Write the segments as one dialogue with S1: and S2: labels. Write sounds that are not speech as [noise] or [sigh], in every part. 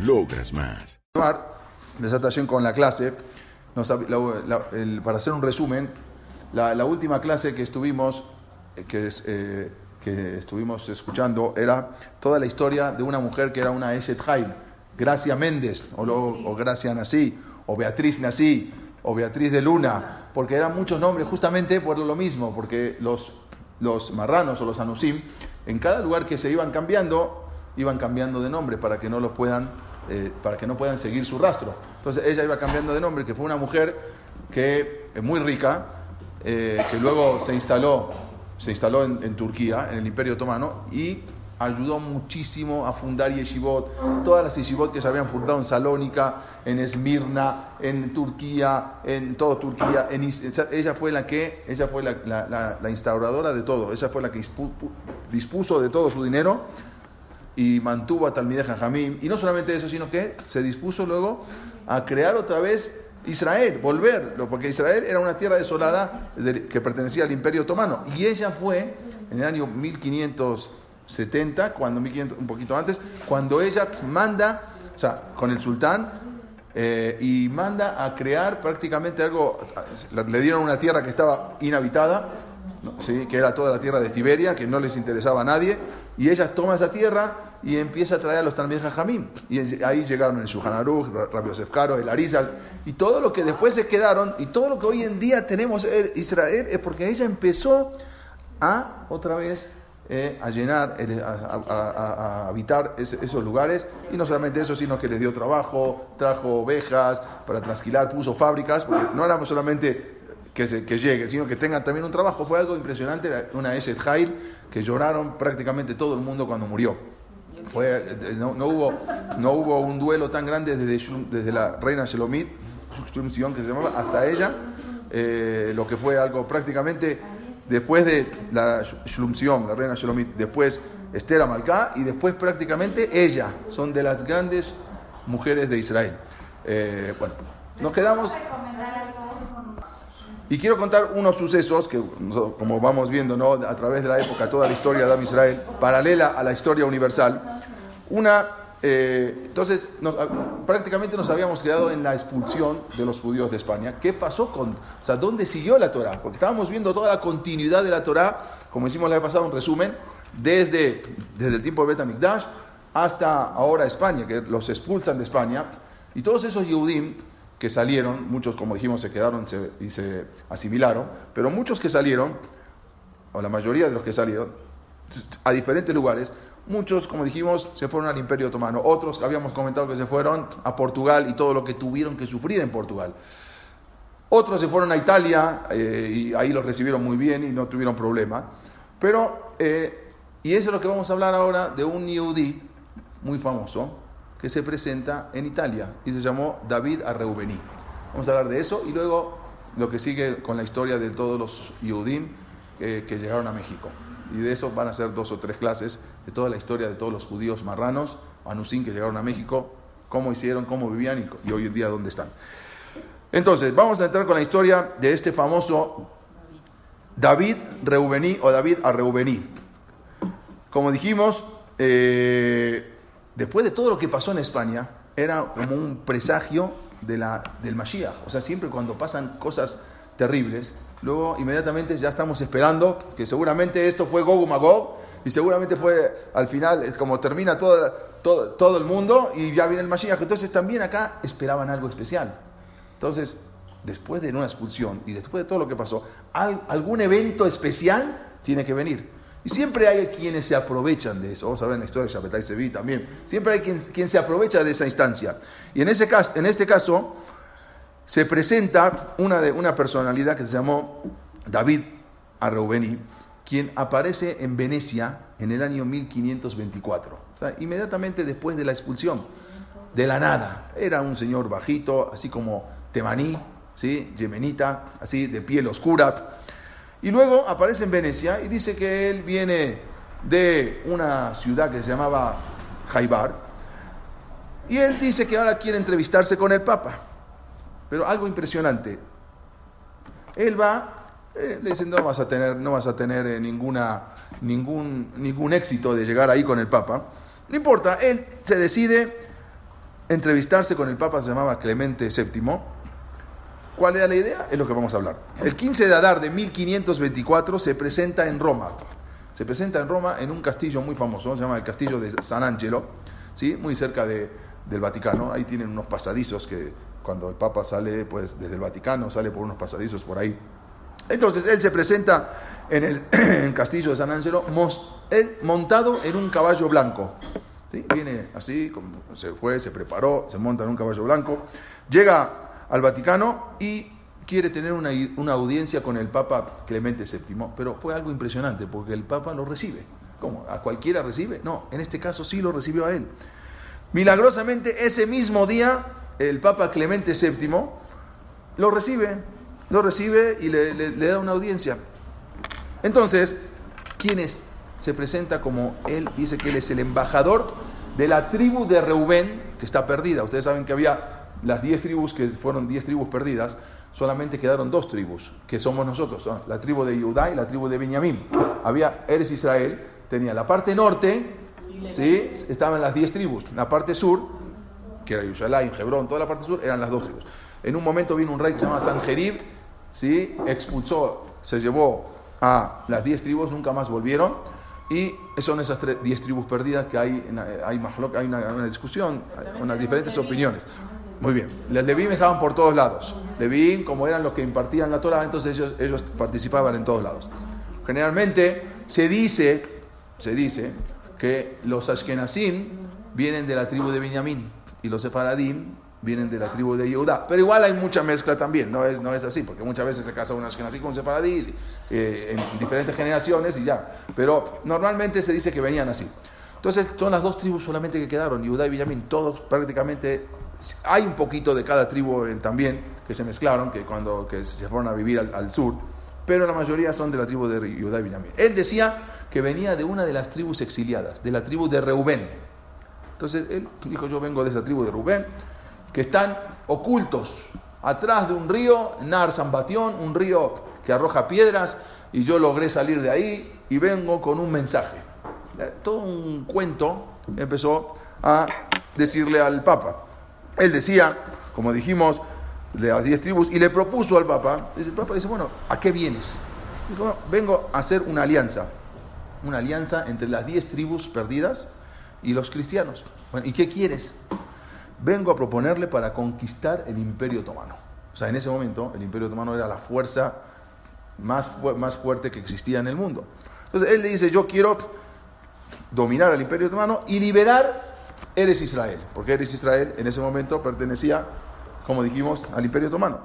S1: Logras más.
S2: Desatación con la clase para hacer un resumen, la, última clase que estuvimos, eh, que, eh, que, estuvimos escuchando era toda la historia de una mujer que era una Eshet Hail, Gracia Méndez, o, o Gracia Nací, o Beatriz Nací, o Beatriz de Luna, porque eran muchos nombres justamente por lo mismo, porque los, los marranos o los anusim, en cada lugar que se iban cambiando, iban cambiando de nombre para que no los puedan eh, para que no puedan seguir su rastro. Entonces ella iba cambiando de nombre, que fue una mujer que es muy rica, eh, que luego se instaló, se instaló en, Turquía, en el Imperio Otomano, y ayudó muchísimo a fundar yeshivot, todas las yeshivot que se habían fundado en Salónica, en Esmirna, en Turquía, en toda Turquía, ella fue la que, ella fue la, la, instauradora de todo, ella fue la que dispuso de todo su dinero y mantuvo a Talmideh Jajamim. Y no solamente eso, sino que se dispuso luego a crear otra vez Israel, volver, porque Israel era una tierra desolada que pertenecía al Imperio Otomano. Y ella fue en el año 1570, cuando, un poquito antes, cuando ella manda, o sea, con el sultán, eh, y manda a crear prácticamente algo, le dieron una tierra que estaba inhabitada, ¿sí? que era toda la tierra de Tiberia, que no les interesaba a nadie, y ella toma esa tierra y empieza a traer a los Jajamim. Y ahí llegaron el Shuhan Aruch, Rabbi Yosef el Arizal, y todo lo que después se quedaron, y todo lo que hoy en día tenemos en Israel, es porque ella empezó a, otra vez, eh, a llenar, a, habitar esos lugares, y no solamente eso, sino que les dio trabajo, trajo ovejas para trasquilar, puso fábricas, porque no éramos solamente que, se, que llegue, sino que tengan también un trabajo. Fue algo impresionante, una Eshet Jair, que lloraron prácticamente todo el mundo cuando murió. Fue, no, hubo, no hubo un duelo tan grande desde, desde la reina Shelomit, que se llamaba, hasta ella, eh, lo que fue algo prácticamente después de la Shlumsion, la reina Shelomit, después Esther Amalcá y después prácticamente ella, son de las grandes mujeres de Israel. Eh, bueno, nos quedamos... Y quiero contar unos sucesos que, como vamos viendo ¿no? a través de la época, toda la historia de Israel, paralela a la historia universal. Una, eh, entonces, prácticamente nos habíamos quedado en la expulsión de los judíos de España. ¿Qué pasó con, o sea, dónde siguió la Torah? Porque estábamos viendo toda la continuidad de la Torah, como hicimos la vez pasada, un resumen, desde, desde el tiempo de Betamikdash hasta ahora España, que los expulsan de España. Y todos esos Yehudim que salieron, muchos como dijimos se quedaron y se asimilaron, pero muchos que salieron, o la mayoría de los que salieron, a diferentes lugares, muchos como dijimos se fueron al Imperio Otomano, otros habíamos comentado que se fueron a Portugal y todo lo que tuvieron que sufrir en Portugal. Otros se fueron a Italia eh, y ahí los recibieron muy bien y no tuvieron problema. Pero, eh, y eso es lo que vamos a hablar ahora de un Yehudi muy famoso, que se presenta en Italia y se llamó David Arreubení. Vamos a hablar de eso y luego lo que sigue con la historia de todos los Yehudim que, llegaron a México. Y de eso van a ser dos o tres clases de toda la historia de todos los judíos marranos, anusín que llegaron a México, cómo hicieron, cómo vivían y, hoy en día dónde están. Entonces, vamos a entrar con la historia de este famoso David Reubení o David Arreubení. Como dijimos, eh, después de todo lo que pasó en España, era como un presagio de la, del Mashiach. O sea, siempre cuando pasan cosas terribles, luego inmediatamente ya estamos esperando que seguramente esto fue Gog Magog y seguramente fue al final, como termina todo, todo, todo el mundo y ya viene el Mashiach. Entonces también acá esperaban algo especial. Entonces, después de una expulsión y después de todo lo que pasó, algún evento especial tiene que venir. Y siempre hay quienes se aprovechan de eso. Vamos a ver en la historia de Shabbatai Sevi también. Siempre hay quien, quien, se aprovecha de esa instancia. Y en, ese caso, en este caso se presenta una, de, una personalidad que se llamó David Arreubeni, quien aparece en Venecia en el año 1524. O sea, inmediatamente después de la expulsión. de la nada. Era un señor bajito, así como temaní, ¿sí? yemenita, así de piel oscura. Y luego aparece en Venecia y dice que él viene de una ciudad que se llamaba Jaibar. Y él dice que ahora quiere entrevistarse con el Papa. Pero algo impresionante. Él va eh, le dicen no vas a tener, no vas a tener eh, ninguna, ningún, ningún éxito de llegar ahí con el Papa. No importa, él se decide entrevistarse con el Papa, se llamaba Clemente VII. ¿Cuál era la idea? Es lo que vamos a hablar. El 15 de Adar de 1524 se presenta en Roma. Se presenta en Roma en un castillo muy famoso, se llama el castillo de San Angelo, ¿sí? muy cerca de, del Vaticano. Ahí tienen unos pasadizos que cuando el Papa sale pues, desde el Vaticano, sale por unos pasadizos por ahí entonces él se presenta en el, [clears throat] castillo de San Angelo, él montado en un caballo blanco. Viene así, se fue, se preparó, se monta en un caballo blanco, llega al Vaticano y quiere tener una, una, audiencia con el Papa Clemente VII, pero fue algo impresionante porque el Papa lo recibe. ¿Cómo? ¿A cualquiera recibe? No, en este caso sí lo recibió a él. Milagrosamente, ese mismo día, el Papa Clemente VII lo recibe lo recibe y le, da una audiencia. Entonces, ¿quién es? Se presenta como él, dice que él es el embajador de la tribu de Reubén, que está perdida. Ustedes saben que había las 10 tribus, que fueron 10 tribus perdidas, solamente quedaron dos tribus, que somos nosotros, la tribu de Judá y la tribu de Benjamín. Había Eres Israel, tenía la parte norte, ¿sí? estaban las 10 tribus, la parte sur, que era Yerushalayim, Hebrón, toda la parte sur, eran las dos tribus. En un momento vino un rey que se llama Sanjerib, ¿sí? expulsó, se llevó a las diez tribus, nunca más volvieron. Y son esas diez tribus perdidas que hay, hay, hay una, una discusión, unas diferentes opiniones. Muy bien. Los Levín estaban por todos lados. Levín, como eran los que impartían la Torah, entonces ellos, ellos participaban en todos lados. Generalmente se dice, se dice que los Ashkenazim vienen de la tribu de Benjamín y los Sefaradim vienen de la tribu de Yehudá. Pero igual hay mucha mezcla también, no es, no es así, porque muchas veces se casa una así con un sefaradí eh, en diferentes generaciones y ya. Pero normalmente se dice que venían así. Entonces son las dos tribus solamente que quedaron, Yehudá y Villamín, todos prácticamente, hay un poquito de cada tribu también que se mezclaron, que cuando que se fueron a vivir al, sur, pero la mayoría son de la tribu de Yehudá y Villamín. Él decía que venía de una de las tribus exiliadas, de la tribu de Reubén. Entonces él dijo, yo vengo de esa tribu de Reubén, que están ocultos atrás de un río, Nar Zambatión, un río que arroja piedras, y yo logré salir de ahí y vengo con un mensaje. Todo un cuento empezó a decirle al Papa. Él decía, como dijimos, de las diez tribus, y le propuso al Papa, el Papa dice, bueno, ¿a qué vienes? Dijo, vengo a hacer una alianza, una alianza entre las diez tribus perdidas y los cristianos. Bueno, ¿y qué quieres? vengo a proponerle para conquistar el imperio otomano. O sea, en ese momento el imperio otomano era la fuerza más, más fuerte que existía en el mundo. Entonces él le dice, yo quiero dominar al imperio otomano y liberar Eres Israel, porque Eres Israel en ese momento pertenecía, como dijimos, al imperio otomano.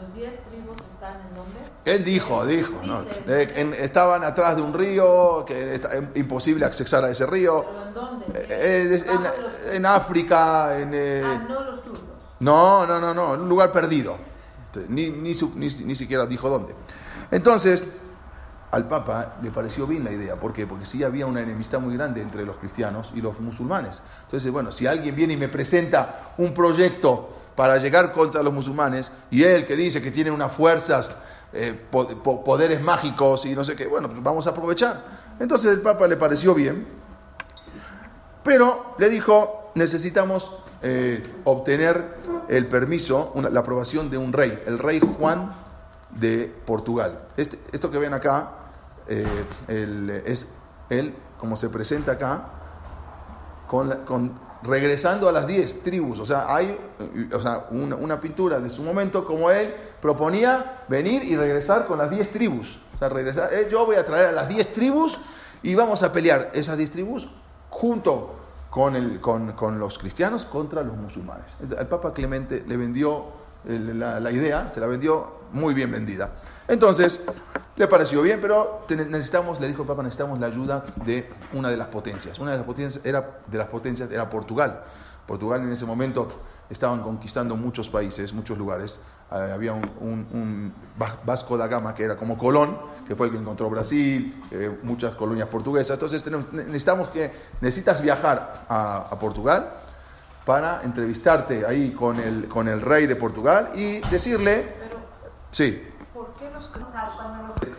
S3: ¿Los diez tribus están en dónde?
S2: Él dijo, dijo, no, estaban atrás de un río, que es imposible accesar a ese río.
S3: en dónde?
S2: Eh, en, África, en...
S3: Eh, ah, no los turcos.
S2: No, no, no, no, en un lugar perdido. Ni, ni, ni, siquiera dijo dónde. Entonces, al Papa le pareció bien la idea. ¿Por qué? Porque sí había una enemistad muy grande entre los cristianos y los musulmanes. Entonces, bueno, si alguien viene y me presenta un proyecto para llegar contra los musulmanes, y él que dice que tiene unas fuerzas eh, poderes mágicos y no sé qué. Bueno, pues vamos a aprovechar. Entonces el Papa le pareció bien, pero le dijo, necesitamos eh, obtener el permiso, la aprobación de un rey, el rey Juan de Portugal. Este, esto que ven acá eh, es él, como se presenta acá, con, regresando a las diez tribus. O sea, hay o sea, una, pintura de su momento como él proponía venir y regresar con las diez tribus. O sea, regresar, eh, yo voy a traer a las diez tribus y vamos a pelear esas diez tribus junto con, el, con, con los cristianos contra los musulmanes. El Papa Clemente le vendió la, idea, se la vendió muy bien vendida. Entonces, le pareció bien, pero necesitamos, le dijo el Papa, necesitamos la ayuda de una de las potencias. Una de las potencias era, de las potencias era Portugal. Portugal en ese momento estaban conquistando muchos países, muchos lugares. Eh, había un, un- un Va- Vasco da Gama que era como Colón, que fue el que encontró Brasil, eh, muchas colonias portuguesas. Entonces necesitamos que necesitas viajar a, a Portugal para entrevistarte ahí con el, con el rey de Portugal y decirle, sí,
S3: ¿por qué los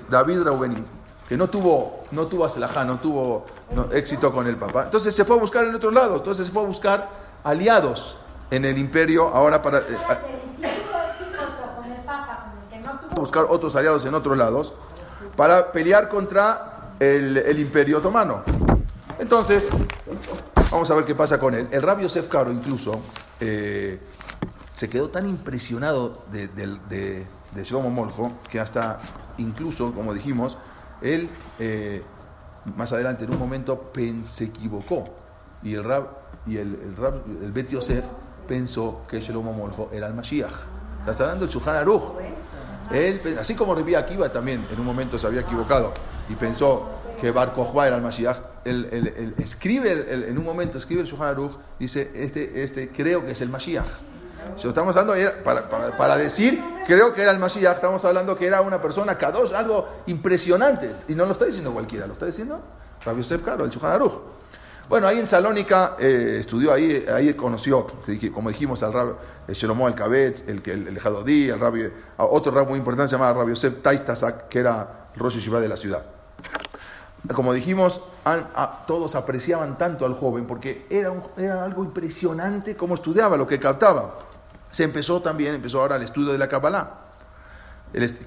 S2: David Raubeni, que no tuvo, no tuvo aslajá, no tuvo no, éxito con el Papa. Entonces se fue a buscar en otros lados, entonces se fue a buscar aliados en el imperio ahora para eh, a- buscar otros aliados en otros lados para pelear contra el, el imperio otomano. Entonces, vamos a ver qué pasa con él. El rabio Yosef Caro incluso eh, se quedó tan impresionado de, de Shlomo Moljo que hasta incluso, como dijimos, él eh, más adelante en un momento se equivocó y el rab y el, el rab, el Bet Yosef pensó que Shlomo Moljo era el Mashiach. Está hablando el Shulchan Aruch. Él, así como Rabbi Akiva también en un momento se había equivocado y pensó que Bar Kokhba era el Mashiach, él, escribe, en un momento escribe el Shulchan Aruch, dice, este, este creo que es el Mashiach. Si estamos hablando para, para- para decir, creo que era el Mashiach, estamos hablando que era una persona Kadosh, algo impresionante. Y no lo está diciendo cualquiera, lo está diciendo Rabbi Yosef Karo, el Shulchan Aruch. Bueno, ahí en Salónica eh, estudió, ahí, ahí conoció, como dijimos, al Rab el Shlomo Alkabetz, el, el, el el rabbi, a otro rab muy importante se llamaba Rabbi Yosef Taistasak, que era el Rosh Yeshiva de la ciudad. Como dijimos, todos apreciaban tanto al joven porque era, era algo impresionante cómo estudiaba, lo que captaba. Se empezó también, empezó ahora el estudio de la Kabbalah.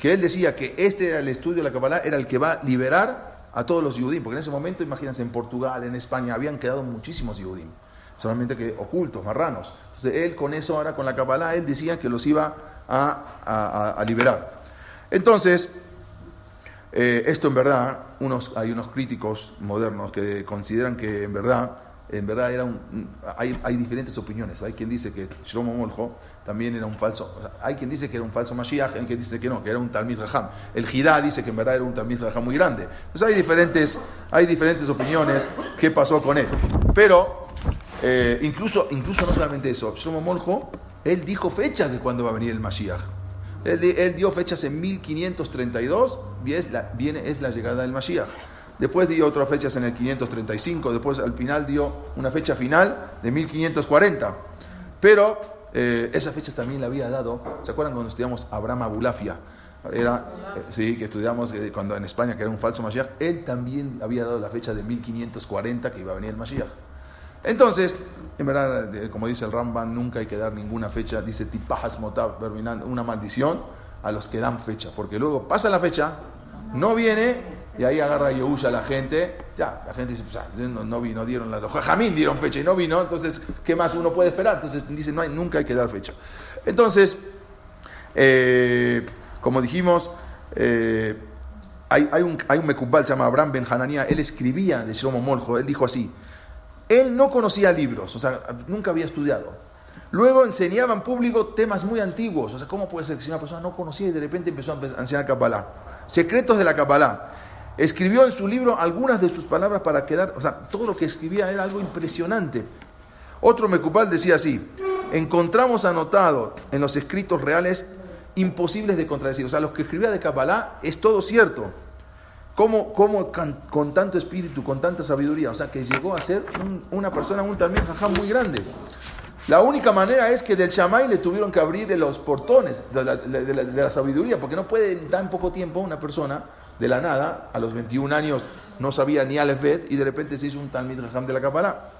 S2: Que él decía que este era el estudio de la Kabbalah, era el que va a liberar a todos los Yudim, porque en ese momento, imagínense, en Portugal, en España, habían quedado muchísimos Yudim, solamente que ocultos, marranos. Entonces él con eso, ahora con la Kabbalah, él decía que los iba a- a liberar. Entonces, eh, esto en verdad, unos, hay unos críticos modernos que consideran que en verdad, en verdad era un, hay, hay diferentes opiniones. Hay quien dice que Shlomo Moljo también era un falso, o sea, hay quien dice que era un falso Mashiach, hay quien dice que no, que era un Talmid Raham. El Jidá dice que en verdad era un Talmid Raham muy grande. Entonces hay diferentes, hay diferentes opiniones qué pasó con él. Pero eh, incluso, incluso no solamente eso, Shlomo Moljo, él dijo fechas de cuándo va a venir el Mashiach. Él, él dio fechas en 1532 y es la, viene, es la llegada del Mashiach. Después dio otras fechas en el 535, después al final dio una fecha final de 1540. Pero eh, esa fecha también la había dado, ¿se acuerdan cuando estudiamos Abraham Abulafia? Era, eh, sí, que estudiamos eh, cuando en España, que era un falso Mashiach, él también había dado la fecha de 1540 que iba a venir el Mashiach. Entonces, en verdad, como dice el Ramban, nunca hay que dar ninguna fecha, dice tipajas motab, una maldición a los que dan fecha, porque luego pasa la fecha, no viene y ahí agarra Yehush a la gente, ya, la gente dice, pues, ah, no, no vino, dieron la, Jamín dieron fecha y no vino, entonces, ¿qué más uno puede esperar? Entonces dice, no hay, nunca hay que dar fecha. Entonces, eh, como dijimos, eh, hay, hay un, hay un se llama Abraham Ben Hananía, él escribía de Shlomo Moljo, él dijo así, él no conocía libros, o sea, nunca había estudiado. Luego enseñaba en público temas muy antiguos, o sea, ¿cómo puede ser que si una persona no conocía y de repente empezó a empe- a enseñar Kabbalah? Secretos de la Kabbalah. Escribió en su libro algunas de sus palabras para quedar, o sea, todo lo que escribía era algo impresionante. Otro Mecupal decía así, encontramos anotado en los escritos reales imposibles de contradecir. O sea, los que escribía de Kabbalah es todo cierto. ¿Cómo, cómo con tanto espíritu, con tanta sabiduría? O sea, que llegó a ser un- una persona, un también jajam muy grande. La única manera es que del Shamay le tuvieron que abrir los portones de la, de la- de la sabiduría, porque no puede en tan poco tiempo una persona de la nada, a los 21 años, no sabía ni Aleph Bet y de repente se hizo un Talmid Raham de la Kabbalah.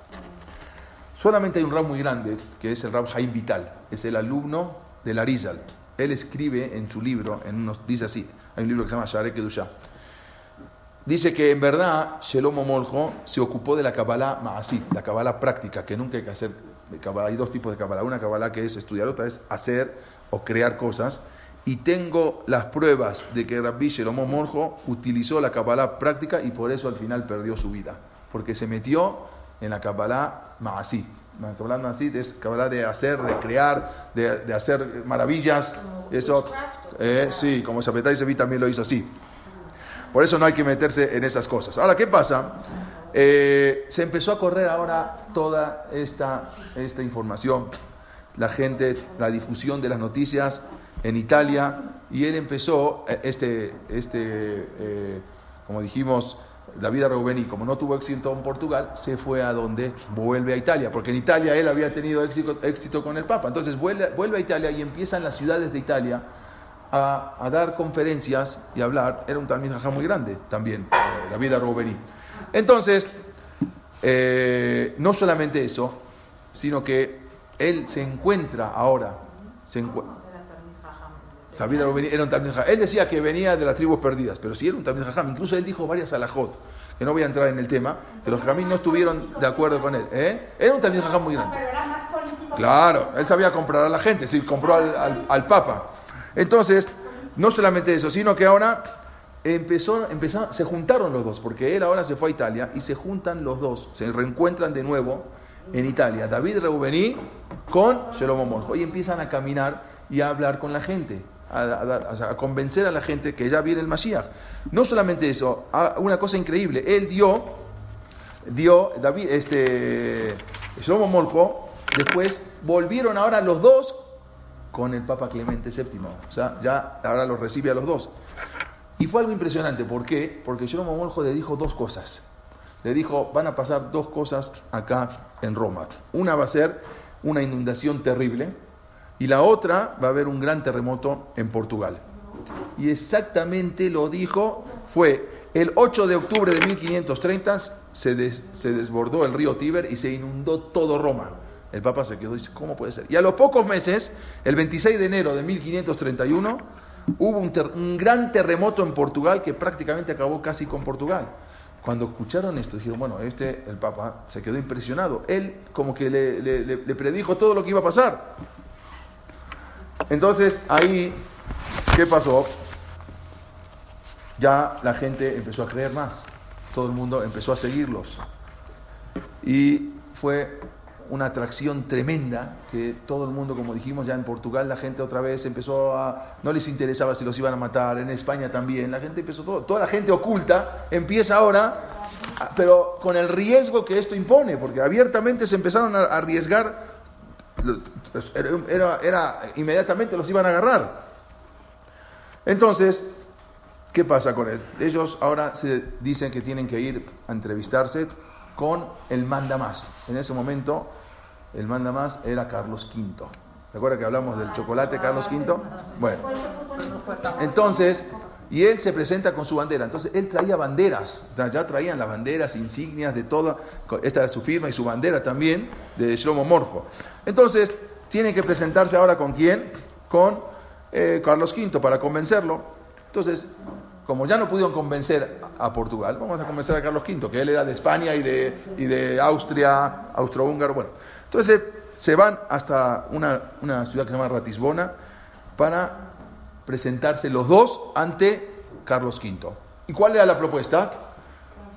S2: Solamente hay un rab muy grande, que es el rab Jaim Vital, es el alumno del Arizal. Él escribe en su libro, en unos, dice así, hay un libro que se llama Sharek Kedusha. Dice que en verdad Shelomo Moljo se ocupó de la Kabbalah Maasit, la Kabbalah práctica, que nunca hay que hacer. Hay dos tipos de Kabbalah. Una Kabbalah que es estudiar, otra es hacer o crear cosas. Y tengo las pruebas de que Rabbi Shelomo Moljo utilizó la Kabbalah práctica y por eso al final perdió su vida. Porque se metió en la Kabbalah Maasit. La Kabbalah Maasit es Kabbalah de hacer, de crear, de, de hacer maravillas. Eso, eh, sí, como Shapetai Sevi también lo hizo así. Por eso no hay que meterse en esas cosas. Ahora, ¿qué pasa? eh, se empezó a correr ahora toda esta, esta información, la gente, la difusión de las noticias en Italia, y él empezó, eh, este, este eh, como dijimos, David Reubení, como no tuvo éxito en Portugal, se fue a donde vuelve a Italia, porque en Italia él había tenido éxito, éxito con el Papa. Entonces vuelve, vuelve a Italia y empieza en las ciudades de Italia a, a dar conferencias y hablar. Era un Talmud muy grande también, eh, David Reubení. Entonces, eh, no solamente eso, sino que él se encuentra ahora. David era un Talmud. Él decía que venía de las tribus perdidas, pero sí era un Talmud Jajam. Incluso él dijo varias alajot, que no voy a entrar en el tema, que los Jajamín no estuvieron de acuerdo con él. ¿eh? Era un Talmud Jajam muy grande. Claro, él sabía comprar a la gente, sí, compró al, al- al Papa. Entonces, no solamente eso, sino que ahora empezó, empezó- se juntaron los dos, porque él ahora se fue a Italia y se juntan los dos, se reencuentran de nuevo en Italia. David Reubení con Jeromo Moljo y empiezan a caminar y a hablar con la gente. A, convencer a la gente que ya viene el Mashiach. No solamente eso, a- una cosa increíble, él dio dio David, este, Shlomo Moljo, después volvieron ahora los dos con el Papa Clemente VII. O sea, ya ahora los recibe a los dos. Y fue algo impresionante. ¿Por qué? Porque Shlomo le dijo dos cosas. Le dijo, van a pasar dos cosas acá en Roma. Una va a ser una inundación terrible y la otra va a haber un gran terremoto en Portugal. Y exactamente lo dijo, fue el 8 de octubre de 1530 se, des- se desbordó el río Tíber y se inundó todo Roma. El Papa se quedó y dice, ¿cómo puede ser? Y a los pocos meses, el 26 de enero de 1531, hubo un, gran terremoto en Portugal que prácticamente acabó casi con Portugal. Cuando escucharon esto, dijeron, bueno, este, el Papa, se quedó impresionado. Él como que le predijo todo lo que iba a pasar. Entonces, ahí, ¿qué pasó? Ya la gente empezó a creer más. Todo el mundo empezó a seguirlos. Y fue una atracción tremenda que todo el mundo, como dijimos ya en Portugal, la gente otra vez empezó a... No les interesaba si los iban a matar, en España también, la gente empezó todo, toda la gente oculta empieza ahora, pero con el riesgo que esto impone, porque abiertamente se empezaron a arriesgar, era, era- inmediatamente los iban a agarrar. Entonces, ¿Qué pasa con eso? Ellos ahora se dicen que tienen que ir a entrevistarse con el mandamás. En ese momento, el mandamás era Carlos V. ¿Se acuerda que hablamos del chocolate Carlos V? Bueno, entonces, y él se presenta con su bandera. Entonces, él traía banderas, o sea, ya traían las banderas, insignias de toda, esta es su firma y su bandera también, de Shlomo Morjo. Entonces, tiene que presentarse ahora con quién? Con eh, Carlos V para convencerlo. Entonces, como ya no pudieron convencer a Portugal, vamos a convencer a Carlos V, que él era de España y de, y de Austria, austrohúngaro. Bueno, entonces se van hasta una, una ciudad que se llama Ratisbona para presentarse los dos ante Carlos V. ¿Y cuál era la propuesta?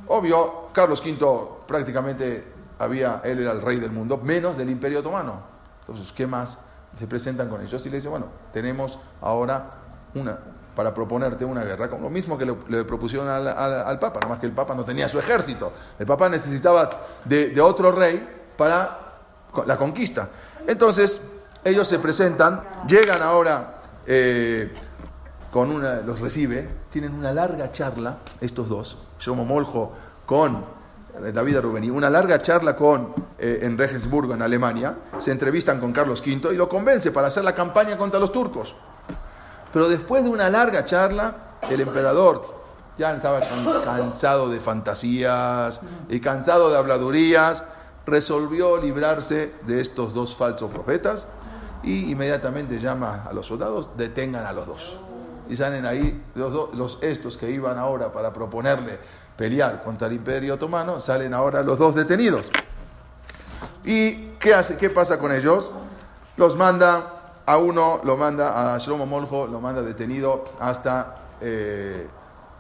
S2: Obvio, Carlos V prácticamente había, él era el rey del mundo, menos del Imperio Otomano. Entonces, ¿qué más? Se presentan con ellos y le dicen, bueno, tenemos ahora una, para proponerte una guerra, con lo mismo que le, propusieron al, al- al Papa, nomás que el Papa no tenía su ejército. El Papa necesitaba de, otro rey para la conquista. Entonces, ellos se presentan, llegan ahora eh, con una, los recibe, tienen una larga charla, estos dos, Yomo Moljo con eh, David Rubení, una larga charla con, eh, en Regensburgo, en Alemania, se entrevistan con Carlos V y lo convence para hacer la campaña contra los turcos. Pero después de una larga charla, el emperador ya estaba can- cansado de fantasías y cansado de habladurías, resolvió librarse de estos dos falsos profetas y inmediatamente llama a los soldados, detengan a los dos. Y salen ahí los, dos- los estos que iban ahora para proponerle pelear contra el imperio otomano, salen ahora los dos detenidos. ¿Y qué, hace, qué pasa con ellos? Los manda, a uno lo manda, a Shlomo Moljo lo manda detenido hasta eh,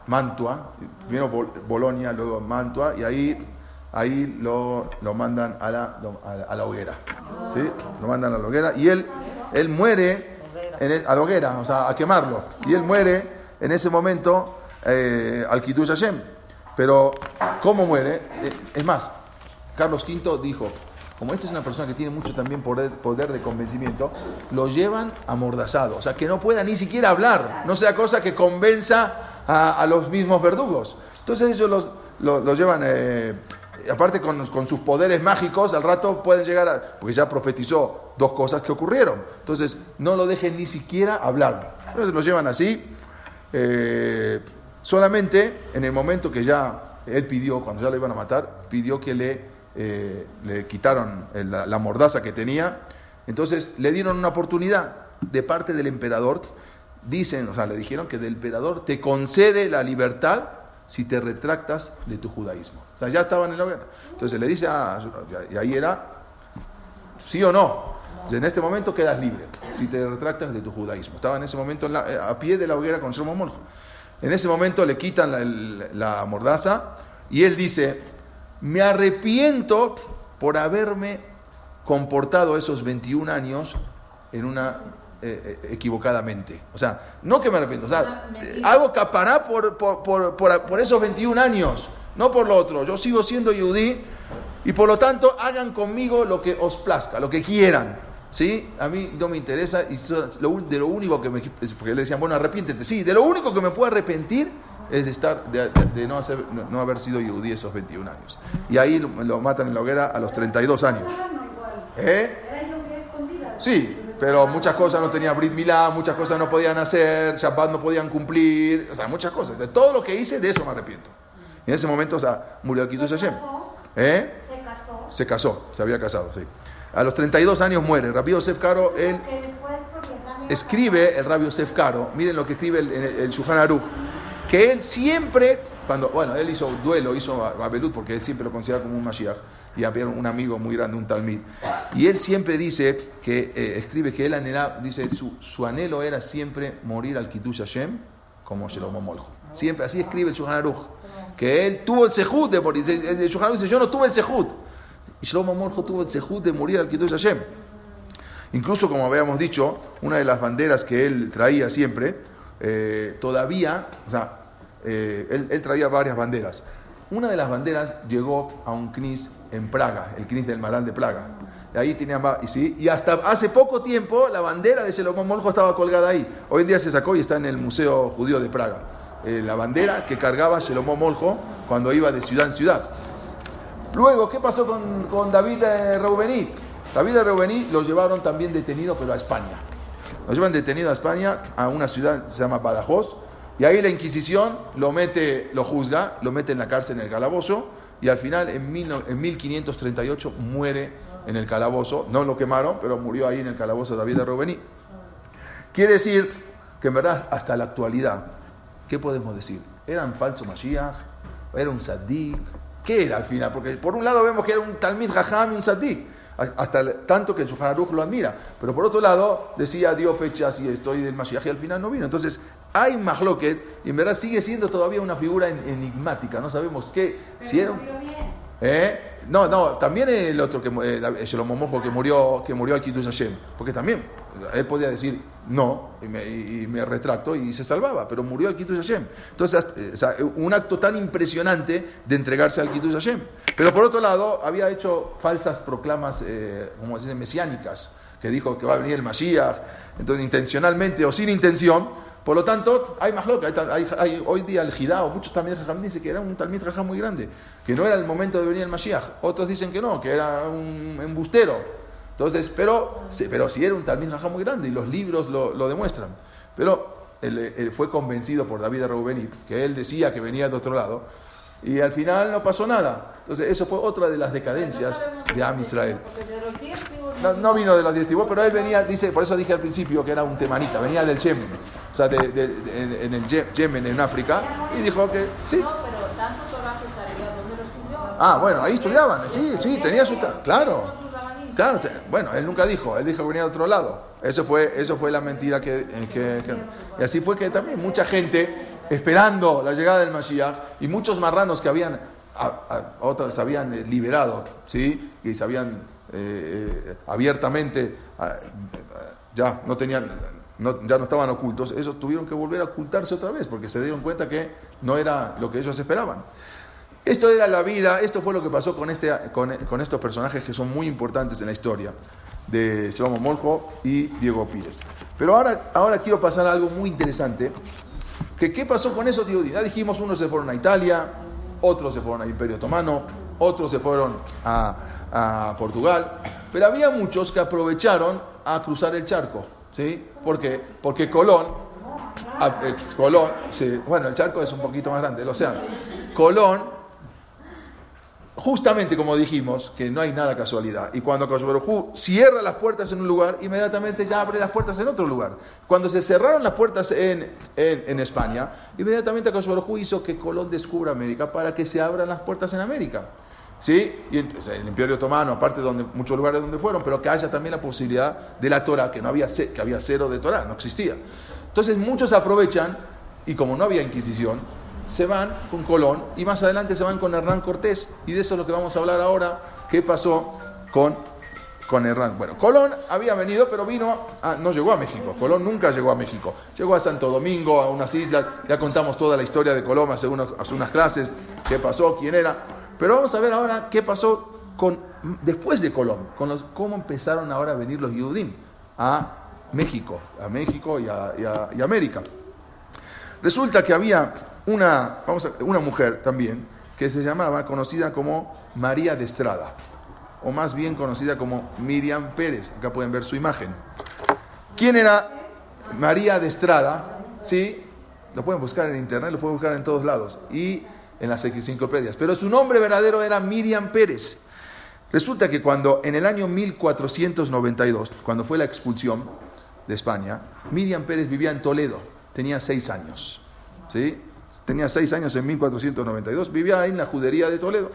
S2: Mantua, primero Bol- Bolonia, luego Mantua, y ahí, ahí lo, lo mandan a la, a la- hoguera. ¿sí? Lo mandan a la hoguera y él, él muere e- a la hoguera, o sea, a quemarlo. Y él muere en ese momento eh, al Kiddush Hashem. Pero, ¿cómo muere? Eh, Es más, Carlos V dijo, como esta es una persona que tiene mucho también poder, poder de convencimiento, lo llevan amordazado, o sea, que no pueda ni siquiera hablar, no sea cosa que convenza a, los mismos verdugos. Entonces ellos los, los- los llevan, eh, aparte con, sus poderes mágicos, al rato pueden llegar a, porque ya profetizó dos cosas que ocurrieron, entonces no lo dejen ni siquiera hablar. Entonces lo llevan así, eh, solamente en el momento que ya él pidió, cuando ya lo iban a matar, pidió que le, eh, le quitaron el- la, la mordaza que tenía. Entonces le dieron una oportunidad de parte del emperador. Dicen, o sea, le dijeron que del emperador te concede la libertad si te retractas de tu judaísmo. O sea, ya estaban en la hoguera. Entonces le dice a, y ahí era, sí o no. Entonces, en este momento quedas libre si te retractas de tu judaísmo. Estaba en ese momento eh, a pie de la hoguera con Shlomo Moljo. En ese momento le quitan la mordaza y él dice, me arrepiento por haberme comportado esos 21 años en una eh, eh, equivocadamente. O sea, no que me arrepiento, o sea, eh, hago capará por, por, por, por, esos 21 años, no por lo otro. Yo sigo siendo yudí y por lo tanto hagan conmigo lo que os plazca, lo que quieran. ¿Sí? A mí no me interesa y de lo único que me... Porque le decían, bueno, arrepiéntete. Sí, de lo único que me puedo arrepentir es de, estar, de, de- de no, hacer, no, no haber sido yudí esos 21 años. Y ahí lo, lo matan en la hoguera a los 32 años. ¿Eh? Sí, pero muchas cosas no tenía Brit Milá, muchas cosas no podían hacer, Shabbat no podían cumplir, o sea, muchas cosas. De todo lo que hice, de eso me arrepiento. Y en ese momento, o sea, murió el Kiddush Hashem. ¿Eh?
S4: Se casó.
S2: Se casó, se había casado, sí. A los 32 años muere. Rabbi Yosef Caro, él escribe, el Rabbi Yosef Caro, miren lo que escribe el, el, el Aruch, que él siempre, cuando, bueno, él hizo duelo, hizo a porque él siempre lo considera como un Mashiach, y había un amigo muy grande, un Talmid, y él siempre dice, que eh, escribe que él anhelaba, dice, su, su anhelo era siempre morir al Kiddush Hashem, como Shlomo Moljo. Siempre, así escribe el Shulchan Aruch, que él tuvo el sejud de morir, el Shulchan Aruch dice, yo no tuve el sejud, y Shlomo Moljo tuvo el sejud de morir al Kiddush Hashem. Incluso, como habíamos dicho, una de las banderas que él traía siempre, eh, todavía, o sea, eh, él, traía varias banderas. Una de las banderas llegó a un CNIS en Praga, el CNIS del Maral de Praga. Y ahí tenía, y, sí, y hasta hace poco tiempo la bandera de Shalom Moljo estaba colgada ahí. Hoy en día se sacó y está en el Museo Judío de Praga. Eh, la bandera que cargaba Shalom Moljo cuando iba de ciudad en ciudad. Luego, ¿qué pasó con, con David eh, Reubení? David Reubení lo llevaron también detenido, pero a España. Lo llevan detenido a España, a una ciudad que se llama Badajoz, y ahí la Inquisición lo mete, lo juzga, lo mete en la cárcel, en el calabozo, y al final, en, mil no- en 1538, muere en el calabozo. No lo quemaron, pero murió ahí en el calabozo David Reubení. Quiere decir que en verdad, hasta la actualidad, ¿qué podemos decir? ¿Era un falso Mashiach? ¿Era un Saddik? ¿Qué era al final? Porque por un lado vemos que era un Talmid Jajam y un Saddik, hasta tanto que el Shulchan lo admira. Pero por otro lado, decía, dio fechas y estoy del Mashiach y al final no vino. Entonces, hay Mahloket y en verdad sigue siendo todavía una figura en- enigmática. No sabemos qué, un... ¿Eh? No, no, también el otro que eh, Shlomo Mojo que murió, que murió al Kiddush Hashem, porque también él podía decir no y me, y- y se salvaba, pero murió al Kiddush Hashem. Entonces, eh, un acto tan impresionante de entregarse al Kiddush Hashem. Pero por otro lado, había hecho falsas proclamas, eh, como se dice, mesiánicas, que dijo que va a venir el Mashiach, entonces intencionalmente o sin intención. Por lo tanto, hay más loca. Hay, hay- hoy día el Jidá o muchos Talmid Jajam dicen que era un Talmid Jajam muy grande, que no era el momento de venir el Mashiach. Otros dicen que no, que era un embustero. Entonces, pero, sí, pero si era un Talmid Jajam muy grande y los libros lo, lo demuestran. Pero él, él fue convencido por David Reubení, que él decía que venía de otro lado, y al final no pasó nada. Entonces, eso fue otra de las decadencias de Am Israel.
S3: Los
S2: No, no vino de las diez tribus, pero él venía, dice, por eso dije al principio que era un temanita, venía del Yemen, o sea, de, de- de- en, el Ye- Yemen, en África, y dijo que sí.
S3: No, pero tanto Torah que sabía, ¿dónde lo estudió?
S2: Ah, bueno, ahí estudiaban, sí, sí, tenía su... Claro, claro, bueno, él nunca dijo, él dijo que venía de otro lado. Eso fue, eso fue la mentira que, que- que- Y así fue que también mucha gente esperando la llegada del Mashiach y muchos marranos que habían, a, a- otras habían eh, liberado, ¿sí? Y se habían eh, eh, abiertamente, ah, ya no tenían, no- ya no estaban ocultos, esos tuvieron que volver a ocultarse otra vez porque se dieron cuenta que no era lo que ellos esperaban. Esto era la vida, esto fue lo que pasó con, este, con, con estos personajes que son muy importantes en la historia de Shlomo Moljo y Diego Pires. Pero ahora, ahora quiero pasar a algo muy interesante, que qué pasó con esos judíos. Ya dijimos, unos se fueron a Italia, otros se fueron al Imperio Otomano, otros se fueron a, a Portugal, pero había muchos que aprovecharon a cruzar el charco, ¿sí? ¿Por qué? Porque Colón, a- eh, Colón, bueno, el charco es un poquito más grande, el océano. Colón justamente como dijimos, que no hay nada casualidad. Y cuando Hu cierra las puertas en un lugar, inmediatamente ya abre las puertas en otro lugar. Cuando se cerraron las puertas en, en, España, inmediatamente Hu hizo que Colón descubra América para que se abran las puertas en América. ¿Sí? Y entonces, el Imperio Otomano, aparte de muchos lugares donde fueron, pero que haya también la posibilidad de la Torah, que no había, que había cero de Torah, no existía. Entonces muchos aprovechan, y como no había Inquisición, se van con Colón y más adelante se van con Hernán Cortés. Y de eso es lo que vamos a hablar ahora, qué pasó con, con Hernán. Bueno, Colón había venido, pero vino, a- no llegó a México. Colón nunca llegó a México. Llegó a Santo Domingo, a unas islas. Ya contamos toda la historia de Colón hace, unos- hace unas clases, qué pasó, quién era. Pero vamos a ver ahora qué pasó con, después de Colón, con los, cómo empezaron ahora a venir los Yudim a México, a México y a, América. Resulta que había una, vamos a- una mujer también que se llamaba, conocida como María de Estrada, o más bien conocida como Miriam Pérez. Acá pueden ver su imagen. ¿Quién era María de Estrada? Sí, lo pueden buscar en internet, lo pueden buscar en todos lados y en las enciclopedias. Pero su nombre verdadero era Miriam Pérez. Resulta que cuando en el año 1492, cuando fue la expulsión de España, Miriam Pérez vivía en Toledo, tenía seis años. ¿sí? Tenía seis años en 1492, vivía ahí en la judería de Toledo.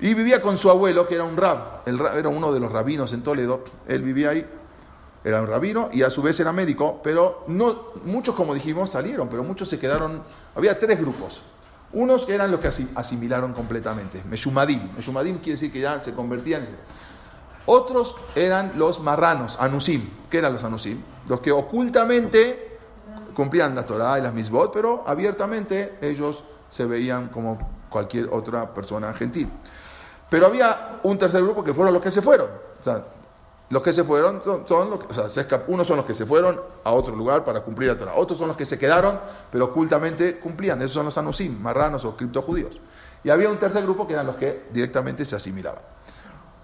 S2: Y vivía con su abuelo, que era un rab, el rab era uno de los rabinos en Toledo, él vivía ahí, era un rabino y a su vez era médico, pero no, muchos, como dijimos, salieron, pero muchos se quedaron, había tres grupos. Unos que eran los que asi- asimilaron completamente, Meshumadim. Meshumadim quiere decir que ya se convertían. Otros eran los marranos, Anusim. ¿Qué eran los Anusim? Los que ocultamente cumplían la Torah y las misbot, pero abiertamente ellos se veían como cualquier otra persona gentil. Pero había un tercer grupo que fueron los que se fueron. O sea, los que se fueron son, son los que, o unos son los que se fueron a otro lugar para cumplir la Torah. Otros son los que se quedaron, pero ocultamente cumplían. Esos son los anusim, marranos o criptojudíos. Y había un tercer grupo que eran los que directamente se asimilaban.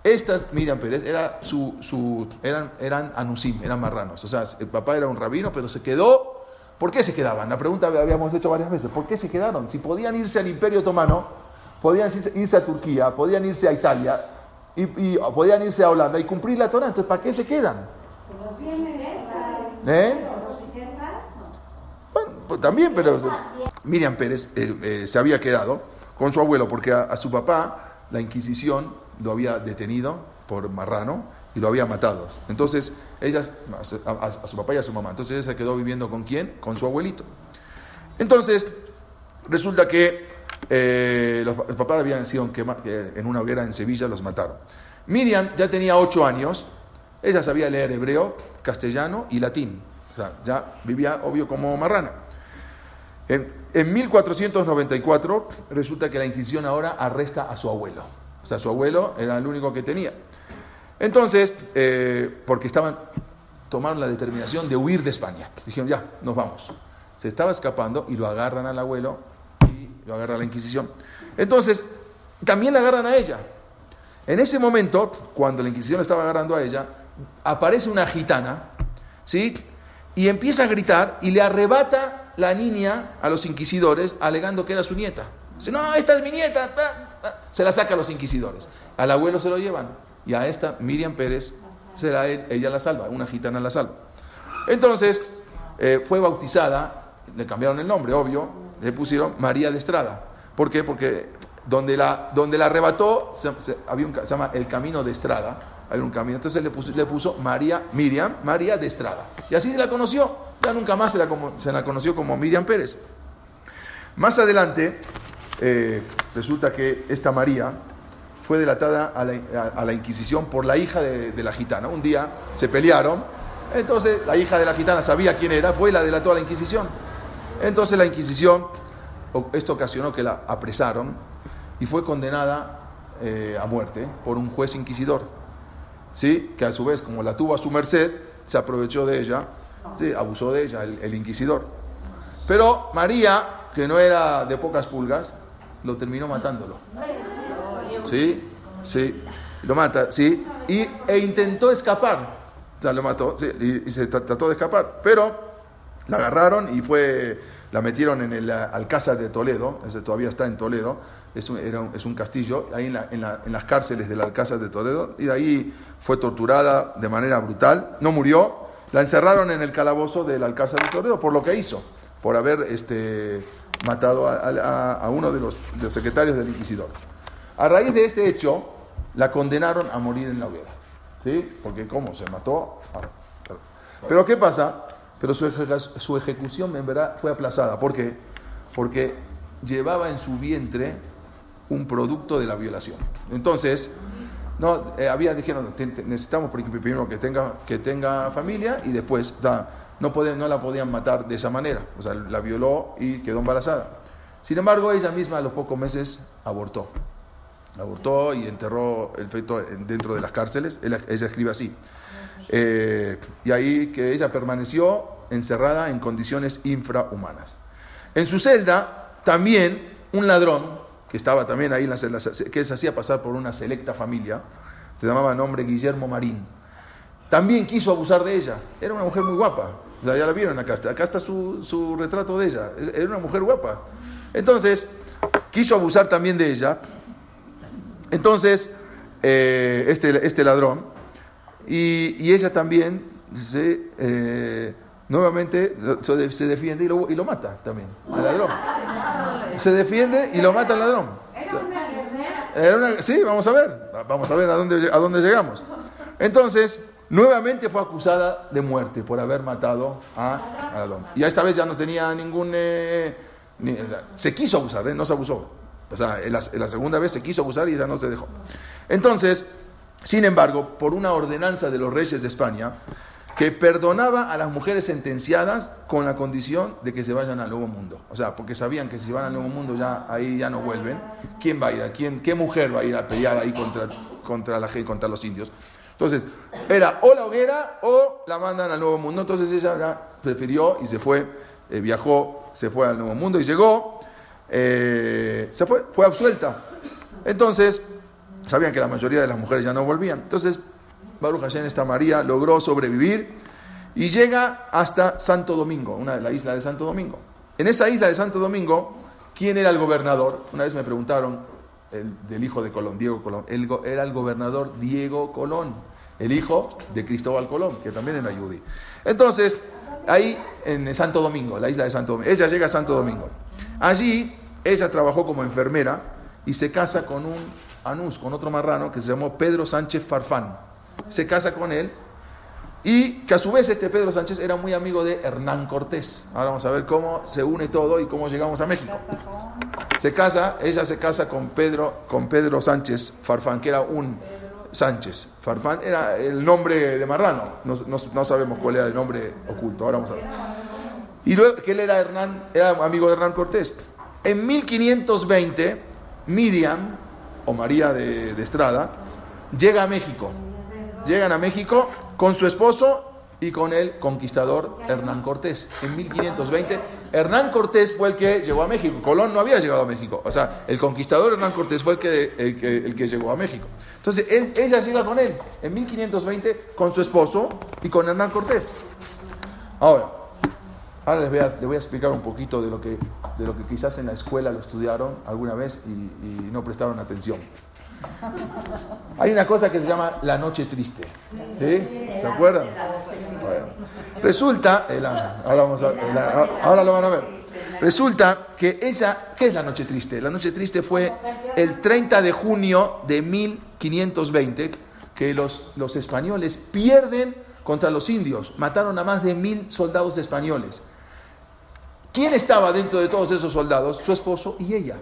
S2: Estas, Miriam Pérez, era su, su- eran, eran anusim, eran marranos. O sea, el papá era un rabino, pero se quedó. ¿Por qué se quedaban? La pregunta la habíamos hecho varias veces. ¿Por qué se quedaron? Si podían irse al Imperio Otomano, podían irse a Turquía, podían irse a Italia, y, y podían irse a Holanda y cumplir la Torah. Entonces, ¿para qué se quedan? ¿Eh? Bueno, pues también, pero Miriam Pérez eh, eh, se había quedado con su abuelo porque a, a su papá la Inquisición lo había detenido por marrano y lo había matado. Entonces, ellas, a, a- a su papá y a su mamá. Entonces, ella se quedó viviendo con quién? Con su abuelito. Entonces, resulta que eh, los, los papás habían sido en una hoguera en Sevilla, los mataron. Miriam ya tenía ocho años, ella sabía leer hebreo, castellano y latín. Ya vivía, obvio, como marrana. En, en 1494 resulta que la Inquisición ahora arresta a su abuelo. O sea, su abuelo era el único que tenía. Entonces, eh, porque estaban, tomaron la determinación de huir de España. Dijeron, ya, nos vamos. Se estaba escapando y lo agarran al abuelo lo agarra la Inquisición. Entonces, también la agarran a ella. En ese momento, cuando la Inquisición estaba agarrando a ella, aparece una gitana, ¿sí? Y empieza a gritar y le arrebata la niña a los inquisidores, alegando que era su nieta. Dice, no, esta es mi nieta. pa, pa". Se la saca a los inquisidores. Al abuelo se lo llevan. Y a esta, Miriam Pérez, se la, ella la salva, una gitana la salva. Entonces, eh, fue bautizada, le cambiaron el nombre, obvio, le pusieron María de Estrada. ¿Por qué? Porque donde la, donde la arrebató, se, había un, se llama el camino de Estrada, hay un camino, entonces le puso, le puso María, Miriam, María de Estrada. Y así se la conoció, ya nunca más se la, se la conoció como Miriam Pérez. Más adelante, eh, resulta que esta María fue delatada a la, a la Inquisición por la hija de, de la gitana. Un día se pelearon, entonces la hija de la gitana sabía quién era, fue y la delató a la Inquisición. Entonces la Inquisición, esto ocasionó que la apresaron y fue condenada eh, a muerte por un juez inquisidor, ¿sí? que a su vez, como la tuvo a su merced, se aprovechó de ella, ¿sí? abusó de ella el, inquisidor. Pero María, que no era de pocas pulgas, lo terminó matándolo. ¿Sí? Sí. Lo mata, ¿sí? Y, e intentó escapar. O sea, lo mató ¿sí? y, se tra- trató de escapar. Pero la agarraron y fue, la metieron en el Alcázar de Toledo, ese todavía está en Toledo, es un, es un castillo, ahí en, la- en la- en las cárceles del Alcázar de Toledo, y de ahí fue torturada de manera brutal, no murió, la encerraron en el calabozo del Alcázar de Toledo por lo que hizo, por haber este, matado a, uno de los, de los secretarios del inquisidor. A raíz de este hecho, la condenaron a morir en la hoguera. ¿Sí? Porque ¿cómo? Se mató. Ah. Pero ¿qué pasa? Pero su, ejecu- su ejecución en verdad fue aplazada. ¿Por qué? Porque llevaba en su vientre un producto de la violación. Entonces, no, eh, había, dijeron, "Te- te- necesitamos pri- primero que tenga, que tenga familia y después, da, no, no la podían matar de esa manera. O sea, la violó y quedó embarazada. Sin embargo, ella misma a los pocos meses abortó abortó y enterró el feto en- dentro de las cárceles. Ella, ella escribe así. Eh, y ahí que ella permaneció encerrada en condiciones infrahumanas. En su celda, también un ladrón, que estaba también ahí en la celda, que se hacía pasar por una selecta familia, se llamaba nombre Guillermo Marín, también quiso abusar de ella. Era una mujer muy guapa. Ya, la vieron acá. Acá está su, su retrato de ella. Era una mujer guapa. Entonces, quiso abusar también de ella. Entonces, eh, este, este ladrón, y, y ella también, se, eh, nuevamente se de- se defiende y lo, y lo mata también, al ladrón. Se defiende y lo mata al ladrón. Era una- sí, vamos a ver, vamos a ver a dónde, a dónde llegamos. Entonces, nuevamente fue acusada de muerte por haber matado a, Adón. Y esta vez ya no tenía ningún... eh, ni- se quiso abusar, ¿eh? no se abusó. O sea, en la, en la segunda vez se quiso abusar y ya no se dejó. Entonces, sin embargo, por una ordenanza de los reyes de España, que perdonaba a las mujeres sentenciadas con la condición de que se vayan al nuevo mundo. O sea, porque sabían que si van al nuevo mundo ya ahí ya no vuelven. ¿Quién va a ir? ¿A quién, ¿Qué mujer va a ir a pelear ahí contra, contra la gente, contra los indios? Entonces, era o la hoguera o la mandan al nuevo mundo. Entonces ella ya prefirió y se fue, eh, viajó, se fue al nuevo mundo y llegó, eh, se fue, fue absuelta. Entonces, sabían que la mayoría de las mujeres ya no volvían. Entonces, Baruch esta María, logró sobrevivir y llega hasta Santo Domingo, una de la isla de Santo Domingo. En esa isla de Santo Domingo, ¿quién era el gobernador? Una vez me preguntaron el, del hijo de Colón, Diego Colón. El era el gobernador Diego Colón, el hijo de Cristóbal Colón, que también era yudí. Entonces, ahí en Santo Domingo, la isla de Santo Domingo, ella llega a Santo Domingo. Allí, ella trabajó como enfermera y se casa con un con otro marrano que se llamó Pedro Sánchez Farfán. Se casa con él y que a su vez este Pedro Sánchez era muy amigo de Hernán Cortés. Ahora vamos a ver cómo se une todo y cómo llegamos a México. Se casa, ella se casa con Pedro, con Pedro Sánchez Farfán, que era un Sánchez. Farfán era el nombre de Marrano, no, no- no sabemos cuál era el nombre oculto, ahora vamos a ver. Y luego que él era Hernán, era amigo de Hernán Cortés. En 1520, Miriam, o María de, Estrada, llega a México. Llegan a México con su esposo y con el conquistador Hernán Cortés. En 1520, Hernán Cortés fue el que llegó a México. Colón no había llegado a México. O sea, el conquistador Hernán Cortés fue el que, el que, llegó a México. Entonces, ella llega con él en 1520 con su esposo y con Hernán Cortés. Ahora, ahora les voy a, explicar un poquito de lo, que, de lo que quizás en la escuela lo estudiaron alguna vez y, no prestaron atención. Hay una cosa que se llama la noche triste. ¿Sí? ¿Se acuerdan? Resulta, ahora, vamos a- ahora lo van a ver. Resulta que ella, ¿qué es la noche triste? La noche triste fue el 30 de junio de 1520 que los, los españoles pierden contra los indios. Mataron a más de mil soldados españoles. ¿Quién estaba dentro de todos esos soldados? Su esposo y ella.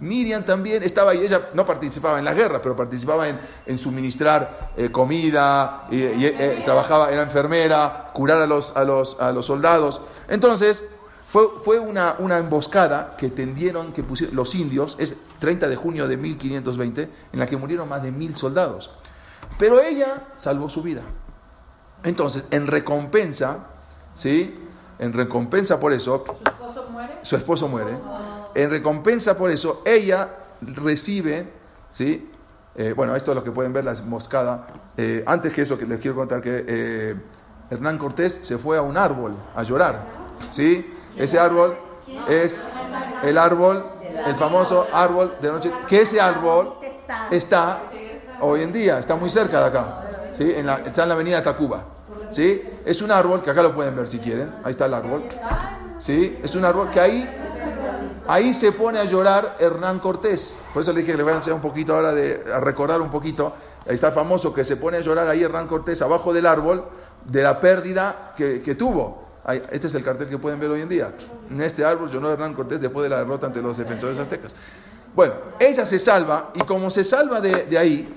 S2: Miriam también estaba ahí, ella no participaba en la guerra, pero participaba en, en suministrar eh, comida, y, y, eh, trabajaba, era enfermera, curar a los, a, los, a los soldados. Entonces, Fue, fue una, una emboscada que tendieron, que pusieron los indios, es 30 de junio de 1520, en la que murieron más de mil soldados. Pero ella salvó su vida. Entonces, en recompensa, ¿sí? En recompensa por eso,
S3: ¿Su esposo muere?
S2: su esposo muere. En recompensa por eso, ella recibe, ¿sí? Eh, bueno, esto es lo que pueden ver, la emboscada. Eh, antes que eso, que les quiero contar que eh, Hernán Cortés se fue a un árbol a llorar, ¿sí? Ese árbol es el árbol, el famoso árbol de noche, que ese árbol está hoy en día, está muy cerca de acá, ¿sí? En la- está en la avenida Tacuba, ¿sí? Es un árbol, que acá lo pueden ver si quieren, ahí está el árbol, ¿sí? Es un árbol que ahí, ahí se pone a llorar Hernán Cortés, por eso le dije que le voy a enseñar un poquito ahora, de, a recordar un poquito, ahí está famoso que se pone a llorar ahí Hernán Cortés abajo del árbol de la pérdida que, que tuvo. Este es el cartel que pueden ver hoy en día. En este árbol lloró Hernán Cortés después de la derrota ante los defensores aztecas. Bueno, ella se salva y como se salva de, de ahí,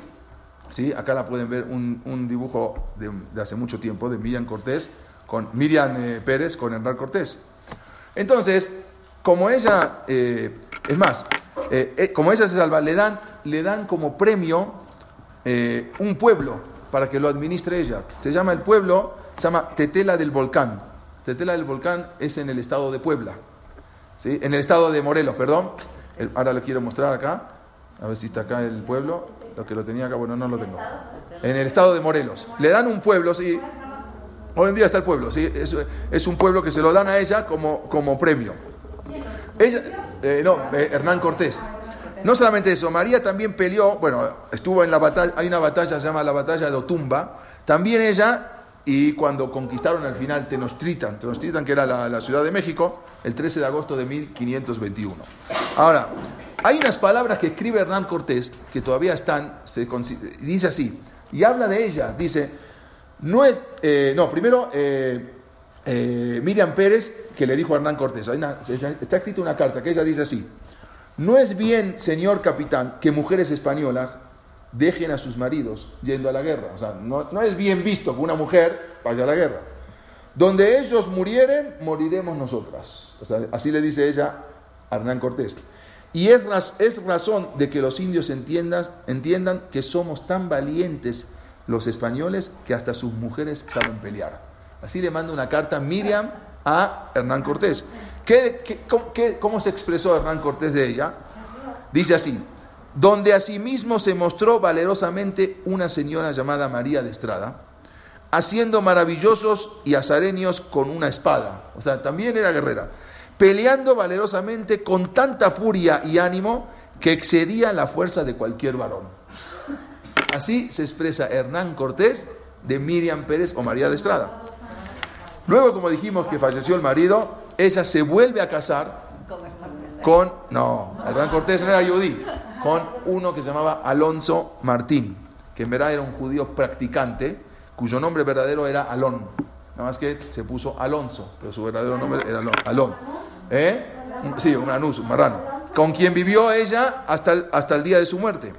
S2: ¿sí? acá la pueden ver un, un dibujo de, hace mucho tiempo de Miriam Cortés, con Miriam eh, Pérez con Hernán Cortés. Entonces, como ella, eh, es más, eh, como ella se salva, le dan, le dan como premio un pueblo para que lo administre ella. Se llama el pueblo, se llama Tetela del Volcán. Tetela del Volcán es en el estado de Puebla, ¿sí? en el estado de Morelos, perdón. Ahora lo quiero mostrar acá, a ver si está acá el pueblo. Lo que lo tenía acá, bueno, no lo tengo. En el estado de Morelos. Le dan un pueblo, sí. Hoy en día está el pueblo, ¿sí? es, es un pueblo que se lo dan a ella como, como premio. Ella, eh, no, eh, Hernán Cortés. No solamente eso, María también peleó, bueno, estuvo en la batalla, hay una batalla se llama la batalla de Otumba, también ella, y cuando conquistaron al final Tenochtitlan, Tenochtitlan que era la, la Ciudad de México, el 13 de agosto de 1521. Ahora, hay unas palabras que escribe Hernán Cortés que todavía están, se dice así, y habla de ella, dice, no es, eh, no, primero eh, eh, Miriam Pérez que le dijo a Hernán Cortés, está escrita una carta que ella dice así, no es bien, señor capitán, que mujeres españolas dejen a sus maridos yendo a la guerra, o sea, no, no es bien visto que una mujer vaya a la guerra. Donde ellos murieren, moriremos nosotras. Así le dice ella a Hernán Cortés. Y es, es razón de que los indios entiendan, entiendan que somos tan valientes los españoles que hasta sus mujeres saben pelear. Así le manda una carta Miriam a Hernán Cortés. ¿Qué, qué- cómo, qué- cómo se expresó Hernán Cortés de ella? Dice así, donde asimismo se mostró valerosamente una señora llamada María de Estrada, haciendo maravillosos y azareños con una espada, o sea, también era guerrera, peleando valerosamente con tanta furia y ánimo que excedía la fuerza de cualquier varón. Así se expresa Hernán Cortés de Miriam Pérez o María de Estrada. Luego, como dijimos que falleció el marido, ella se vuelve a casar con, no, Hernán Cortés no era judí, con uno que se llamaba Alonso Martín, que en verdad era un judío practicante, cuyo nombre verdadero era Alón. Nada más que se puso Alonso, pero su verdadero nombre era Alón. ¿Eh? Un- Sí, un anus, un marrano. Con quien vivió ella hasta el, hasta el día de su muerte.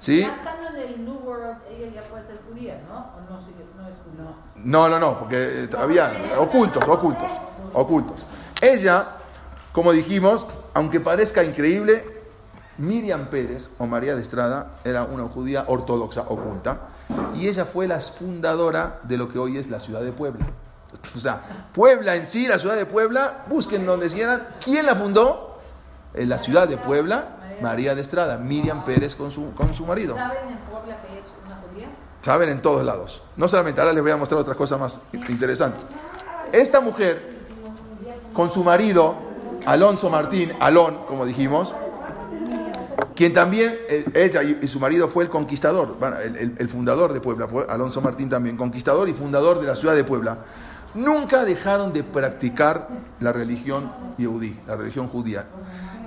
S2: ¿Sí?
S3: Ya estando en el New World, ella ya puede ser judía, ¿no? ¿O no, sigue- no es judía?
S2: No, no, no, porque eh, había ocultos, ocultos, ocultos. Ella, como dijimos, aunque parezca increíble, Miriam Pérez o María de Estrada era una judía ortodoxa oculta y ella fue la fundadora de lo que hoy es la ciudad de Puebla. O sea, Puebla en sí, la ciudad de Puebla, busquen donde quieran. ¿Quién la fundó? En la ciudad de Puebla, María de Estrada, Miriam Pérez con su, con su marido.
S3: ¿Saben en Puebla que es una judía?
S2: Saben en todos lados. No solamente, ahora les voy a mostrar otra cosa más interesante. Esta mujer, con su marido, Alonso Martín, Alón, como dijimos, quien también, eh, ella y, su marido fue el conquistador, el, fundador de Puebla, Alonso Martín también, conquistador y fundador de la ciudad de Puebla, nunca dejaron de practicar la religión yehudí, la religión judía.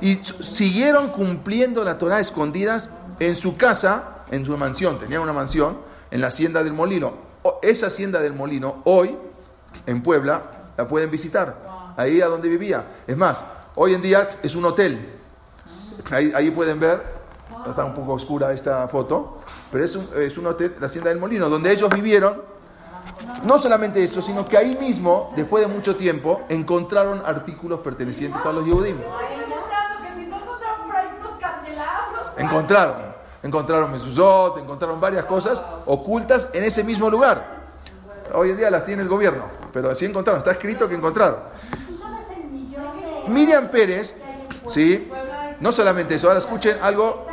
S2: Y siguieron cumpliendo la Torah escondidas en su casa, en su mansión, tenían una mansión en la hacienda del molino. Esa hacienda del molino, hoy, en Puebla, la pueden visitar, ahí a donde vivía. Es más, hoy en día es un hotel, Ahí, ahí pueden ver, está un poco oscura esta foto, pero es un, es un hotel, la Hacienda del Molino, donde ellos vivieron No solamente eso, sino que ahí mismo, después de mucho tiempo, encontraron artículos pertenecientes a los Yehudim.
S4: encontraron.
S2: Encontraron. Mesuzot, encontraron varias cosas ocultas en ese mismo lugar. Hoy en día las tiene el gobierno, pero así encontraron. Está escrito que encontraron.
S4: ¿Tú sabes el millón de
S2: Miriam Pérez, ¿sí? No solamente eso, ahora escuchen algo.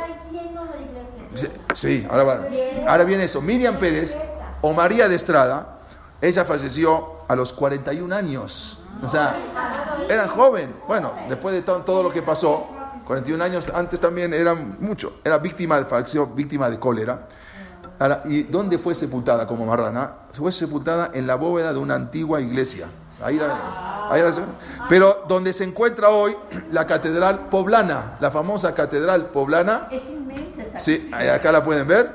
S2: Sí, ahora va. Ahora viene eso. Miriam Pérez o María de Estrada, ella falleció a los 41 años. O sea, eran joven. Bueno, después de to- todo lo que pasó, 41 años antes también era mucho. Era víctima de falleció víctima de cólera. Ahora, ¿y dónde fue sepultada como marrana? Fue sepultada en la bóveda de una antigua iglesia. Ahí la- ahí la- pero donde se encuentra hoy la catedral poblana, la famosa catedral poblana,
S5: Es inmensa
S2: Sí, acá la pueden ver.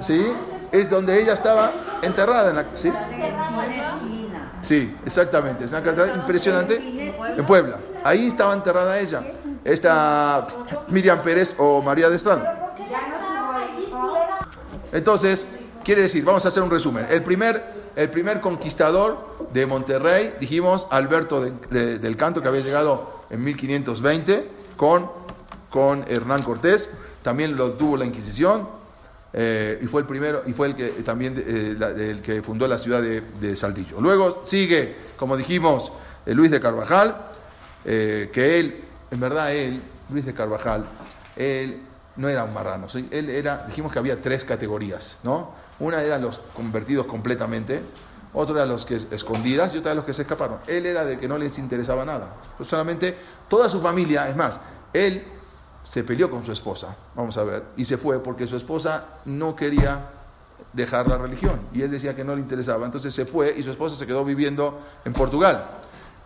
S2: Sí, es donde ella estaba enterrada en la. Sí, sí exactamente. Es una catedral impresionante en Puebla. Ahí estaba enterrada ella. Esta Miriam Pérez o María de Estrada. Entonces, quiere decir, vamos a hacer un resumen. El primer, el primer conquistador de Monterrey, dijimos Alberto de- de- del Canto, que había llegado en 1520 con, con Hernán Cortés. También lo tuvo la Inquisición. eh, y fue el primero, y fue el que también eh, el que fundó la ciudad de, de Saltillo. Luego sigue, como dijimos, eh, Luis de Carvajal, eh, que él, en verdad él, Luis de Carvajal, él no era un marrano, ¿sí? él era, dijimos que había tres categorías, ¿no? Una eran los convertidos completamente, otra eran los que es- escondidas y otra eran los que se escaparon. Él era de que no les interesaba nada, Pues solamente toda su familia, es más, él se peleó con su esposa, vamos a ver, y se fue porque su esposa no quería dejar la religión y él decía que no le interesaba, entonces se fue y su esposa se quedó viviendo en Portugal.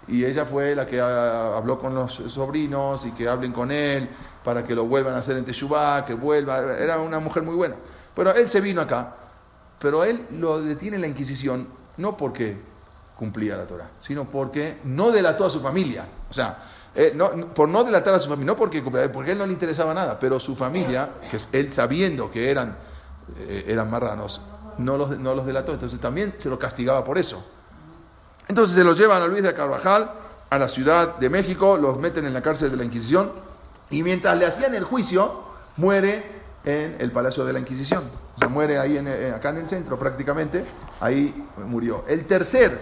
S2: Y ella fue la que ah, habló con los sobrinos y que hablen con él para que lo vuelvan a hacer en Teshuvah, que vuelva. Era una mujer muy buena. Pero él se vino acá, pero él lo detiene la Inquisición no porque cumplía la Torah, sino porque no delató a su familia. O sea, eh, por no delatar a su familia, no porque cumplía, porque él no le interesaba nada, pero su familia, que él sabiendo que eran, eh, eran marranos, no los, no los delató. Entonces también se lo castigaba por eso. Entonces se los llevan a Luis de Carvajal a la Ciudad de México, los meten en la cárcel de la Inquisición y mientras le hacían el juicio, muere en el Palacio de la Inquisición. O sea, muere ahí en, eh, acá en el centro prácticamente, ahí murió. El tercer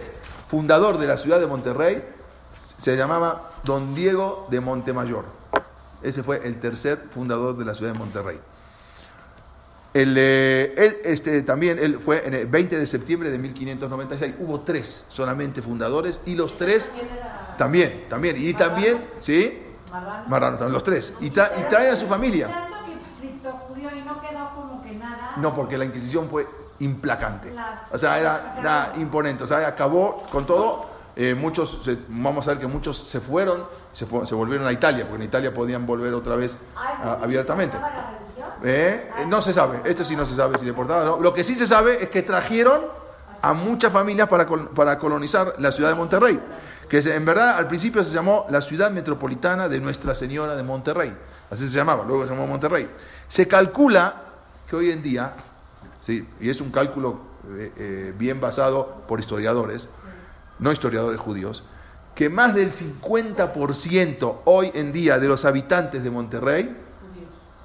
S2: fundador de la ciudad de Monterrey se llamaba Don Diego de Montemayor. Ese fue el tercer fundador de la ciudad de Monterrey. El, eh, él este, también él fue en el 20 de septiembre de 1596. Hubo tres solamente fundadores y los tres también, también. Y también, ¿sí? Marrano, los tres. Y, y traen a su familia.
S4: Tanto que Cristo judío y no quedó como que nada.
S2: No, porque la Inquisición fue implacante. O sea, era, era imponente. O sea, acabó con todo. Eh, muchos, vamos a ver que muchos se fueron, se, fu- se volvieron a Italia, porque en Italia podían volver otra vez a- abiertamente. ¿Eh? Eh, No se sabe, esto sí no se sabe si deportaban o no. Lo que sí se sabe es que trajeron a muchas familias para, col- para colonizar la ciudad de Monterrey, que se- en verdad al principio se llamó la ciudad metropolitana de Nuestra Señora de Monterrey, así se llamaba, luego se llamó Monterrey. Se calcula que hoy en día, sí, y es un cálculo eh, eh, bien basado por historiadores, no historiadores judíos, que más del 50% hoy en día de los habitantes de Monterrey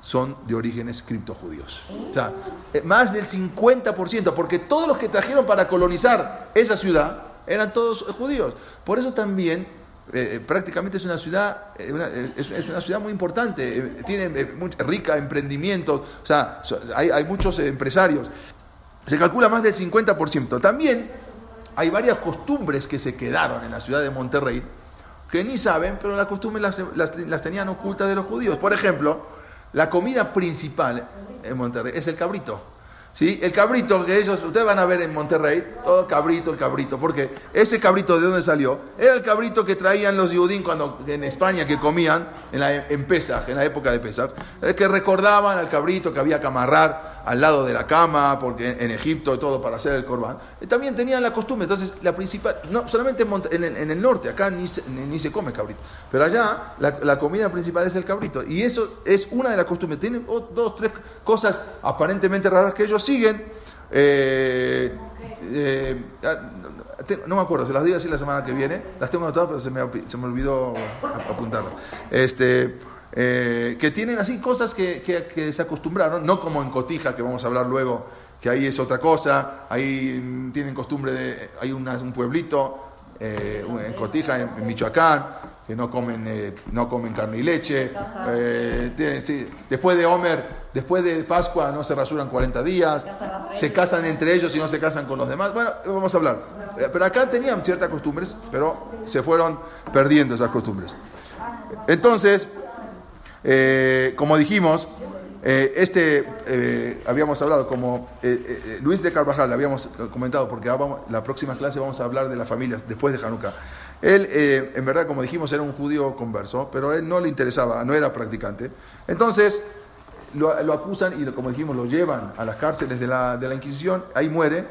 S2: son de orígenes criptojudíos. O sea, eh, más del 50%, porque todos los que trajeron para colonizar esa ciudad eran todos judíos. Por eso también eh, eh, prácticamente es una ciudad eh, es, una ciudad muy importante, tiene mucha- rica emprendimientos, o sea, hay, hay muchos empresarios. Se calcula más del 50%. También hay varias costumbres que se quedaron en la ciudad de Monterrey que ni saben, pero las costumbres las, las- las tenían ocultas de los judíos. Por ejemplo, la comida principal en Monterrey es el cabrito. ¿Sí? El cabrito que ellos, ustedes van a ver en Monterrey, todo cabrito, el cabrito, porque ese cabrito de dónde salió, era el cabrito que traían los judíos cuando en España que comían en, la, en Pesaj, en la época de Pesaj, eh, que recordaban al cabrito que había que amarrar al lado de la cama, porque en, Egipto y todo para hacer el corbán. Eh, También tenían la costumbre, entonces la principal, no solamente en, el, en el norte, acá ni se, ni, se come cabrito, pero allá la, la comida principal es el cabrito, y eso es una de las costumbres. Tienen dos, tres cosas aparentemente raras que ellos siguen. eh, eh, ah, no, me acuerdo, se las digo así la semana que viene, las tengo anotadas, pero se me, se me olvidó ap- apuntarlas. Este, eh, que tienen así cosas que, que- que se acostumbraron, no como en Cotija, que vamos a hablar luego, que ahí es otra cosa, ahí mm, tienen costumbre de, hay una- un pueblito eh, en Cotija, en, en Michoacán, que no comen, eh, no comen carne y leche. eh, tienen- sí, después de Homer, después de Pascua no se rasuran 40 días, se casan entre ellos y no se casan con los demás. Bueno, vamos a hablar. Pero acá tenían ciertas costumbres, pero se fueron perdiendo esas costumbres. Entonces, eh, como dijimos, eh, este, eh, habíamos hablado como eh, eh, Luis de Carvajal, habíamos comentado, porque vamos- la próxima clase vamos a hablar de las familias después de Hanukkah. Él, eh, en verdad, como dijimos, era un judío converso, pero a él no le interesaba, no era practicante. Entonces, lo, lo acusan y, como dijimos, lo llevan a las cárceles de la, de la Inquisición, ahí muere,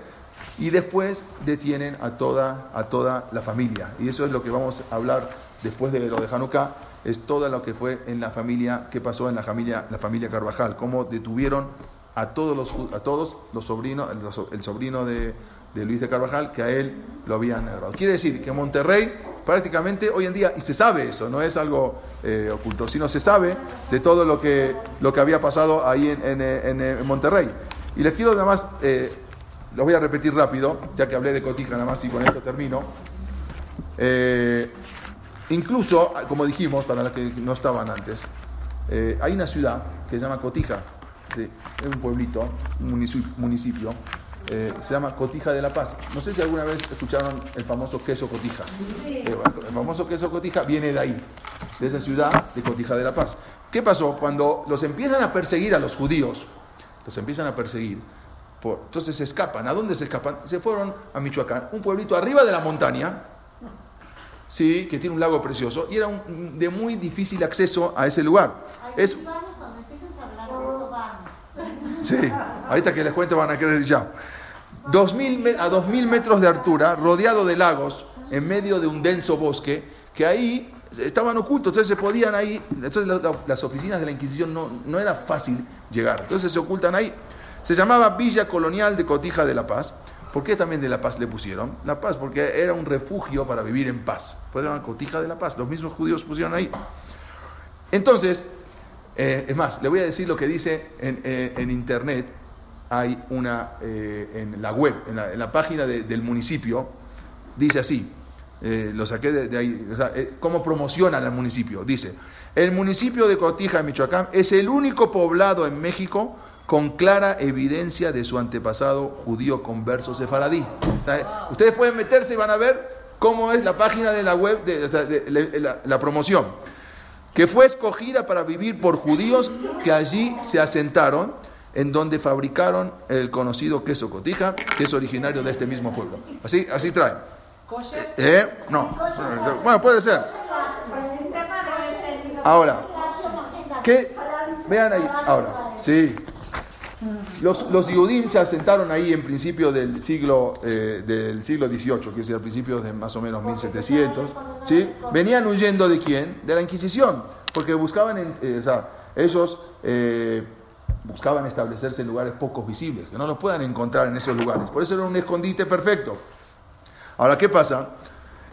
S2: y después detienen a toda, a toda la familia. Y eso es lo que vamos a hablar después de lo de Hanukkah, es todo lo que fue en la familia, qué pasó en la familia, la familia Carvajal, cómo detuvieron a todos los, a todos los sobrinos, el, sobrino de, de Luis de Carvajal, que a él lo habían agarrado. Quiere decir que Monterrey prácticamente hoy en día, y se sabe eso, no es algo eh, oculto, sino se sabe de todo lo que, lo que había pasado ahí en, en, en, Monterrey. Y les quiero nada más, eh, lo voy a repetir rápido, ya que hablé de Cotija nada más y con esto termino. Eh, incluso, como dijimos, para los que no estaban antes, eh, hay una ciudad que se llama Cotija, sí, es un pueblito, un municipio, municipio eh, se llama Cotija de la Paz. No sé si alguna vez escucharon el famoso queso Cotija. Eh, el famoso queso Cotija viene de ahí, de esa ciudad de Cotija de la Paz. ¿Qué pasó? Cuando los empiezan a perseguir a los judíos, los empiezan a perseguir, por- entonces se escapan. ¿A dónde se escapan? Se fueron a Michoacán, un pueblito arriba de la montaña, sí, que tiene un lago precioso, y era un- de muy difícil acceso a ese lugar. Es. Sí, ahorita que les cuento van a querer ya. 2000 me- a 2.000 metros de altura, rodeado de lagos, en medio de un denso bosque, que ahí estaban ocultos, entonces se podían ahí, entonces la- la- las oficinas de la Inquisición no, no era fácil llegar, entonces se ocultan ahí. Se llamaba Villa Colonial de Cotija de la Paz. ¿Por qué también de La Paz le pusieron? La Paz, porque era un refugio para vivir en paz. Pues llaman Cotija de la Paz, los mismos judíos pusieron ahí. Entonces, eh, es más, le voy a decir lo que dice en, eh, en internet. Hay una, eh, en la web, en la, en la página de- del municipio, dice así, eh, lo saqué de, de ahí, o sea, eh, cómo promocionan al municipio. Dice, el municipio de Cotija, Michoacán, es el único poblado en México con clara evidencia de su antepasado judío converso sefaradí. O sea, ustedes pueden meterse y van a ver cómo es la página de la web, de, de- la- la promoción que fue escogida para vivir por judíos que allí se asentaron, en donde fabricaron el conocido queso cotija, que es originario de este mismo pueblo. Así, así trae. ¿Eh? No. Bueno, puede ser. Ahora, ¿qué? Vean ahí, ahora, sí. Los, los Yudim se asentaron ahí en principio del siglo, eh, del siglo XVIII, que es al principio de más o menos 1700. ¿sí? Venían huyendo de quién? De la Inquisición, porque buscaban, eh, o sea, ellos eh, buscaban establecerse en lugares poco visibles, que no los puedan encontrar en esos lugares. Por eso era un escondite perfecto. Ahora, ¿qué pasa?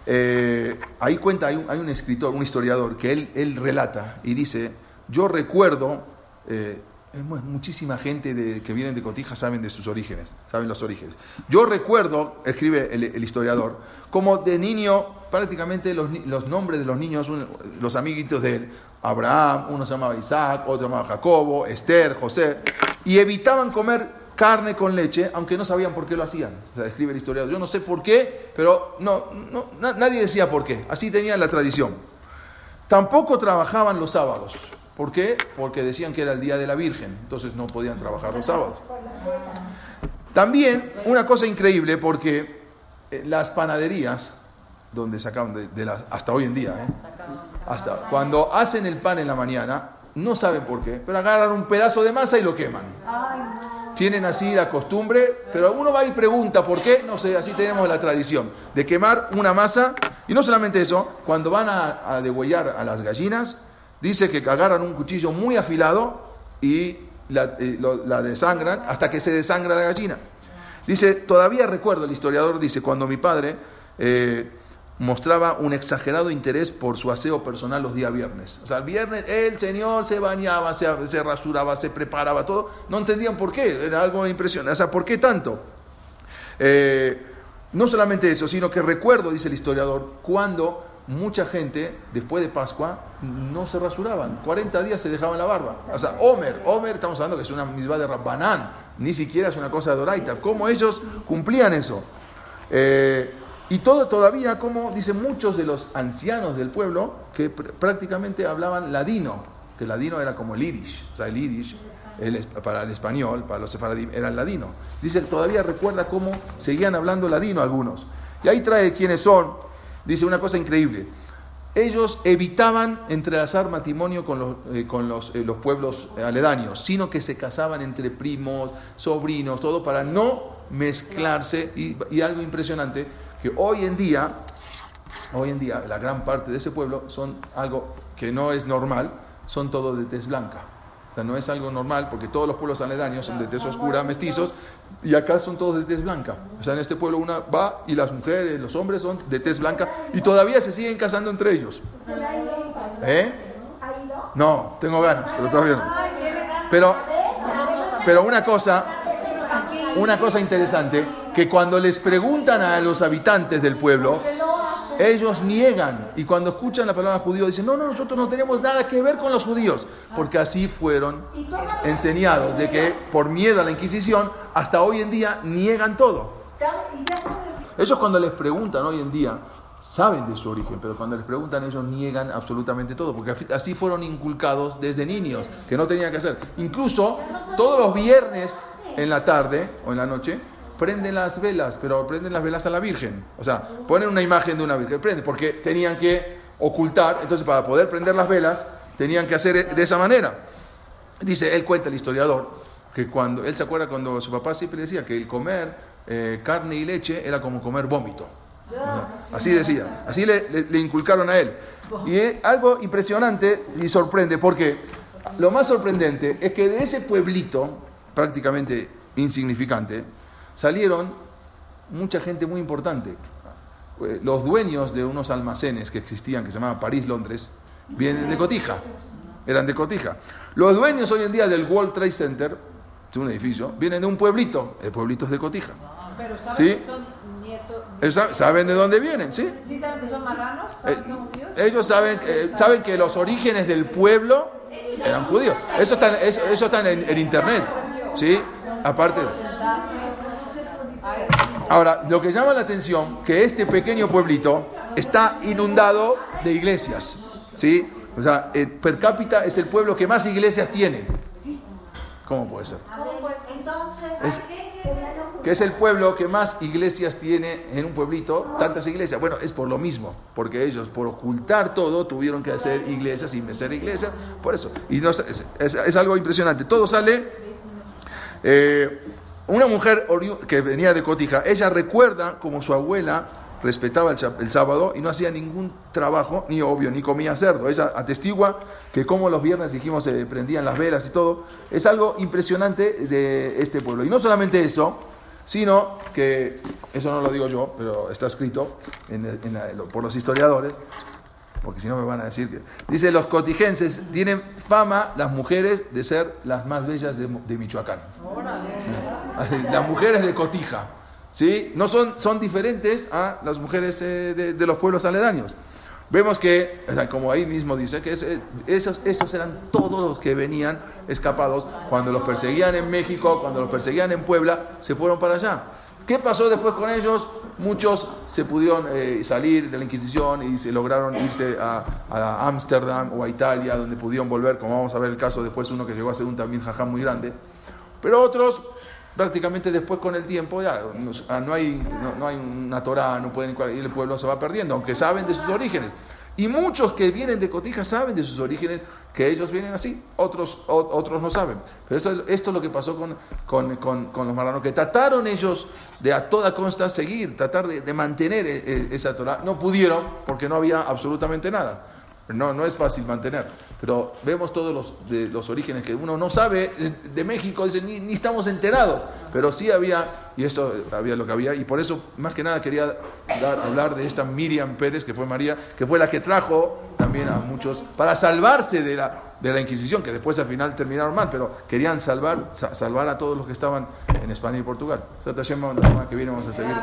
S2: Eh, ahí cuenta, hay un, hay un escritor, un historiador, que él, él relata y dice, yo recuerdo, eh, muchísima gente de- que vienen de Cotija saben de sus orígenes, saben los orígenes. Yo recuerdo, escribe el, historiador, como de niño, prácticamente los, nombres de los niños, los amiguitos de Abraham, uno se llamaba Isaac, otro se llamaba Jacobo, Esther, José, y evitaban comer carne con leche, aunque no sabían por qué lo hacían. Escribe el historiador. Yo no sé por qué, pero no, no, na- nadie decía por qué. Así tenían la tradición. Tampoco trabajaban los sábados. ¿Por qué? Porque decían que era el día de la Virgen, entonces no podían trabajar los sábados. También una cosa increíble porque eh, las panaderías, donde sacaban de, hasta hoy en día, ¿eh? hasta cuando hacen el pan en la mañana, no saben por qué, pero agarran un pedazo de masa y lo queman. Tienen así la costumbre, pero uno va y pregunta por qué, no sé, así tenemos la tradición de quemar una masa. Y no solamente eso, cuando van a, a degüellar a las gallinas, dice que agarran un cuchillo muy afilado y la, lo- desangran hasta que se desangra la gallina. Dice, todavía recuerdo, el historiador dice, cuando mi padre eh, mostraba un exagerado interés por su aseo personal los días viernes. O sea, el viernes el señor se bañaba, se, se rasuraba, se preparaba, todo. No entendían por qué, era algo impresionante. O sea, ¿por qué tanto? Eh, no solamente eso, sino que recuerdo, dice el historiador, cuando mucha gente, después de Pascua, no se rasuraban. 40 días se dejaban la barba. O sea, Homer, Homer, estamos hablando que es una misma de Rabbanán, ni siquiera es una cosa de Doraita. ¿Cómo ellos cumplían eso? Eh, y todo todavía, como dicen muchos de los ancianos del pueblo, que pr- prácticamente hablaban ladino, que el ladino era como el yiddish, o sea, el yiddish el para el español, para los sefaradim, era el ladino. Dice, todavía recuerda cómo seguían hablando ladino algunos. Y ahí trae quiénes son, dice una cosa increíble. Ellos evitaban entrelazar matrimonio con los, eh, con los, eh, los pueblos aledaños, sino que se casaban entre primos, sobrinos, todo para no mezclarse. Y, y algo impresionante, que hoy en día, hoy en día, la gran parte de ese pueblo son algo que no es normal, son todos de tez blanca. O sea, no es algo normal porque todos los pueblos aledaños son de tez oscura, mestizos, y acá son todos de tez blanca. O sea, en este pueblo una va y las mujeres, los hombres son de tez blanca y todavía se siguen casando entre ellos. ¿Eh? No, tengo ganas, pero todavía no. Pero, pero una cosa, una cosa interesante, que cuando les preguntan a los habitantes del pueblo, ellos niegan y cuando escuchan la palabra judío dicen, no, no, nosotros no tenemos nada que ver con los judíos, porque así fueron enseñados, de que por miedo a la Inquisición, hasta hoy en día niegan todo. Ellos cuando les preguntan hoy en día, saben de su origen, pero cuando les preguntan ellos niegan absolutamente todo, porque así fueron inculcados desde niños, que no tenían que hacer. Incluso todos los viernes en la tarde o en la noche, prenden las velas, pero prenden las velas a la Virgen. O sea, ponen una imagen de una Virgen, prenden, porque tenían que ocultar, entonces para poder prender las velas, tenían que hacer de esa manera. Dice, él cuenta, el historiador, que cuando, él se acuerda cuando su papá siempre decía que el comer eh, carne y leche era como comer vómito. Así decía, así le, le- inculcaron a él. Y es algo impresionante y sorprende, porque lo más sorprendente es que de ese pueblito, prácticamente insignificante, salieron mucha gente muy importante. Eh, Los dueños de unos almacenes que existían, que se llamaban París, Londres, vienen de Cotija, eran de Cotija. Los dueños hoy en día del World Trade Center, de un edificio, vienen de un pueblito, el pueblito es de Cotija.
S3: Pero saben
S2: Sí.
S3: que son nietos.
S2: Sab- saben de dónde vienen, ¿sí?
S3: ¿Sí saben que son marranos?
S2: Eh,
S3: ¿Saben que son judíos?
S2: ellos saben, eh, saben que los orígenes del pueblo eran judíos. Eso está, en- eso, eso está en, en internet, ¿sí? Aparte. Ahora, lo que llama la atención que este pequeño pueblito está inundado de iglesias, ¿sí? O sea, eh, per cápita es el pueblo que más iglesias tiene. ¿Cómo puede ser?
S4: Entonces,
S2: Es- que es el pueblo que más iglesias tiene en un pueblito, tantas iglesias. Bueno, es por lo mismo, porque ellos por ocultar todo tuvieron que hacer iglesias sin ser iglesias, por eso. Y no, es, es- es algo impresionante. Todo sale... eh, una mujer que venía de Cotija, ella recuerda como su abuela respetaba el, sábado y no hacía ningún trabajo, ni obvio, ni comía cerdo. Ella atestigua que como los viernes, dijimos, se prendían las velas y todo. Es algo impresionante de este pueblo. Y no solamente eso, sino que, eso no lo digo yo, pero está escrito por los historiadores, porque si no me van a decir que... Dice, los cotijenses tienen fama, las mujeres, de ser las más bellas de, de Michoacán. [laughs] Las mujeres de Cotija, ¿sí? No son, son diferentes a las mujeres eh, de, de los pueblos aledaños. Vemos que, o sea, como ahí mismo dice, que es- eh, esos, esos eran todos los que venían escapados cuando los perseguían en México, cuando los perseguían en Puebla, se fueron para allá. ¿Qué pasó después con ellos? Muchos se pudieron eh, salir de la Inquisición y se lograron irse a Ámsterdam o a Italia, donde pudieron volver, como vamos a ver el caso después, uno que llegó a ser un también jajam muy grande. Pero otros, prácticamente después con el tiempo, ya no, ah, hay, no, hay una Torah, no pueden y el pueblo se va perdiendo, aunque saben de sus orígenes. Y muchos que vienen de Cotija saben de sus orígenes, que ellos vienen así, otros, otros no saben. Pero esto, es- esto es lo que pasó con, con, con- con los marranos, que trataron ellos de a toda consta seguir, tratar de, de mantener eh, eh, esa Torah. No pudieron porque no había absolutamente nada. No, no es fácil mantener, pero vemos todos los, de, los orígenes que uno no sabe de, de México, dice, ni, ni estamos enterados, pero sí había, y esto había lo que había, y por eso más que nada quería hablar de esta Miriam Pérez, que fue María, que fue la que trajo también a muchos, para salvarse de la, de la Inquisición, que después al final terminaron mal, pero querían salvar, sa- salvar a todos los que estaban en España y Portugal. O sea, la semana que viene vamos a seguir.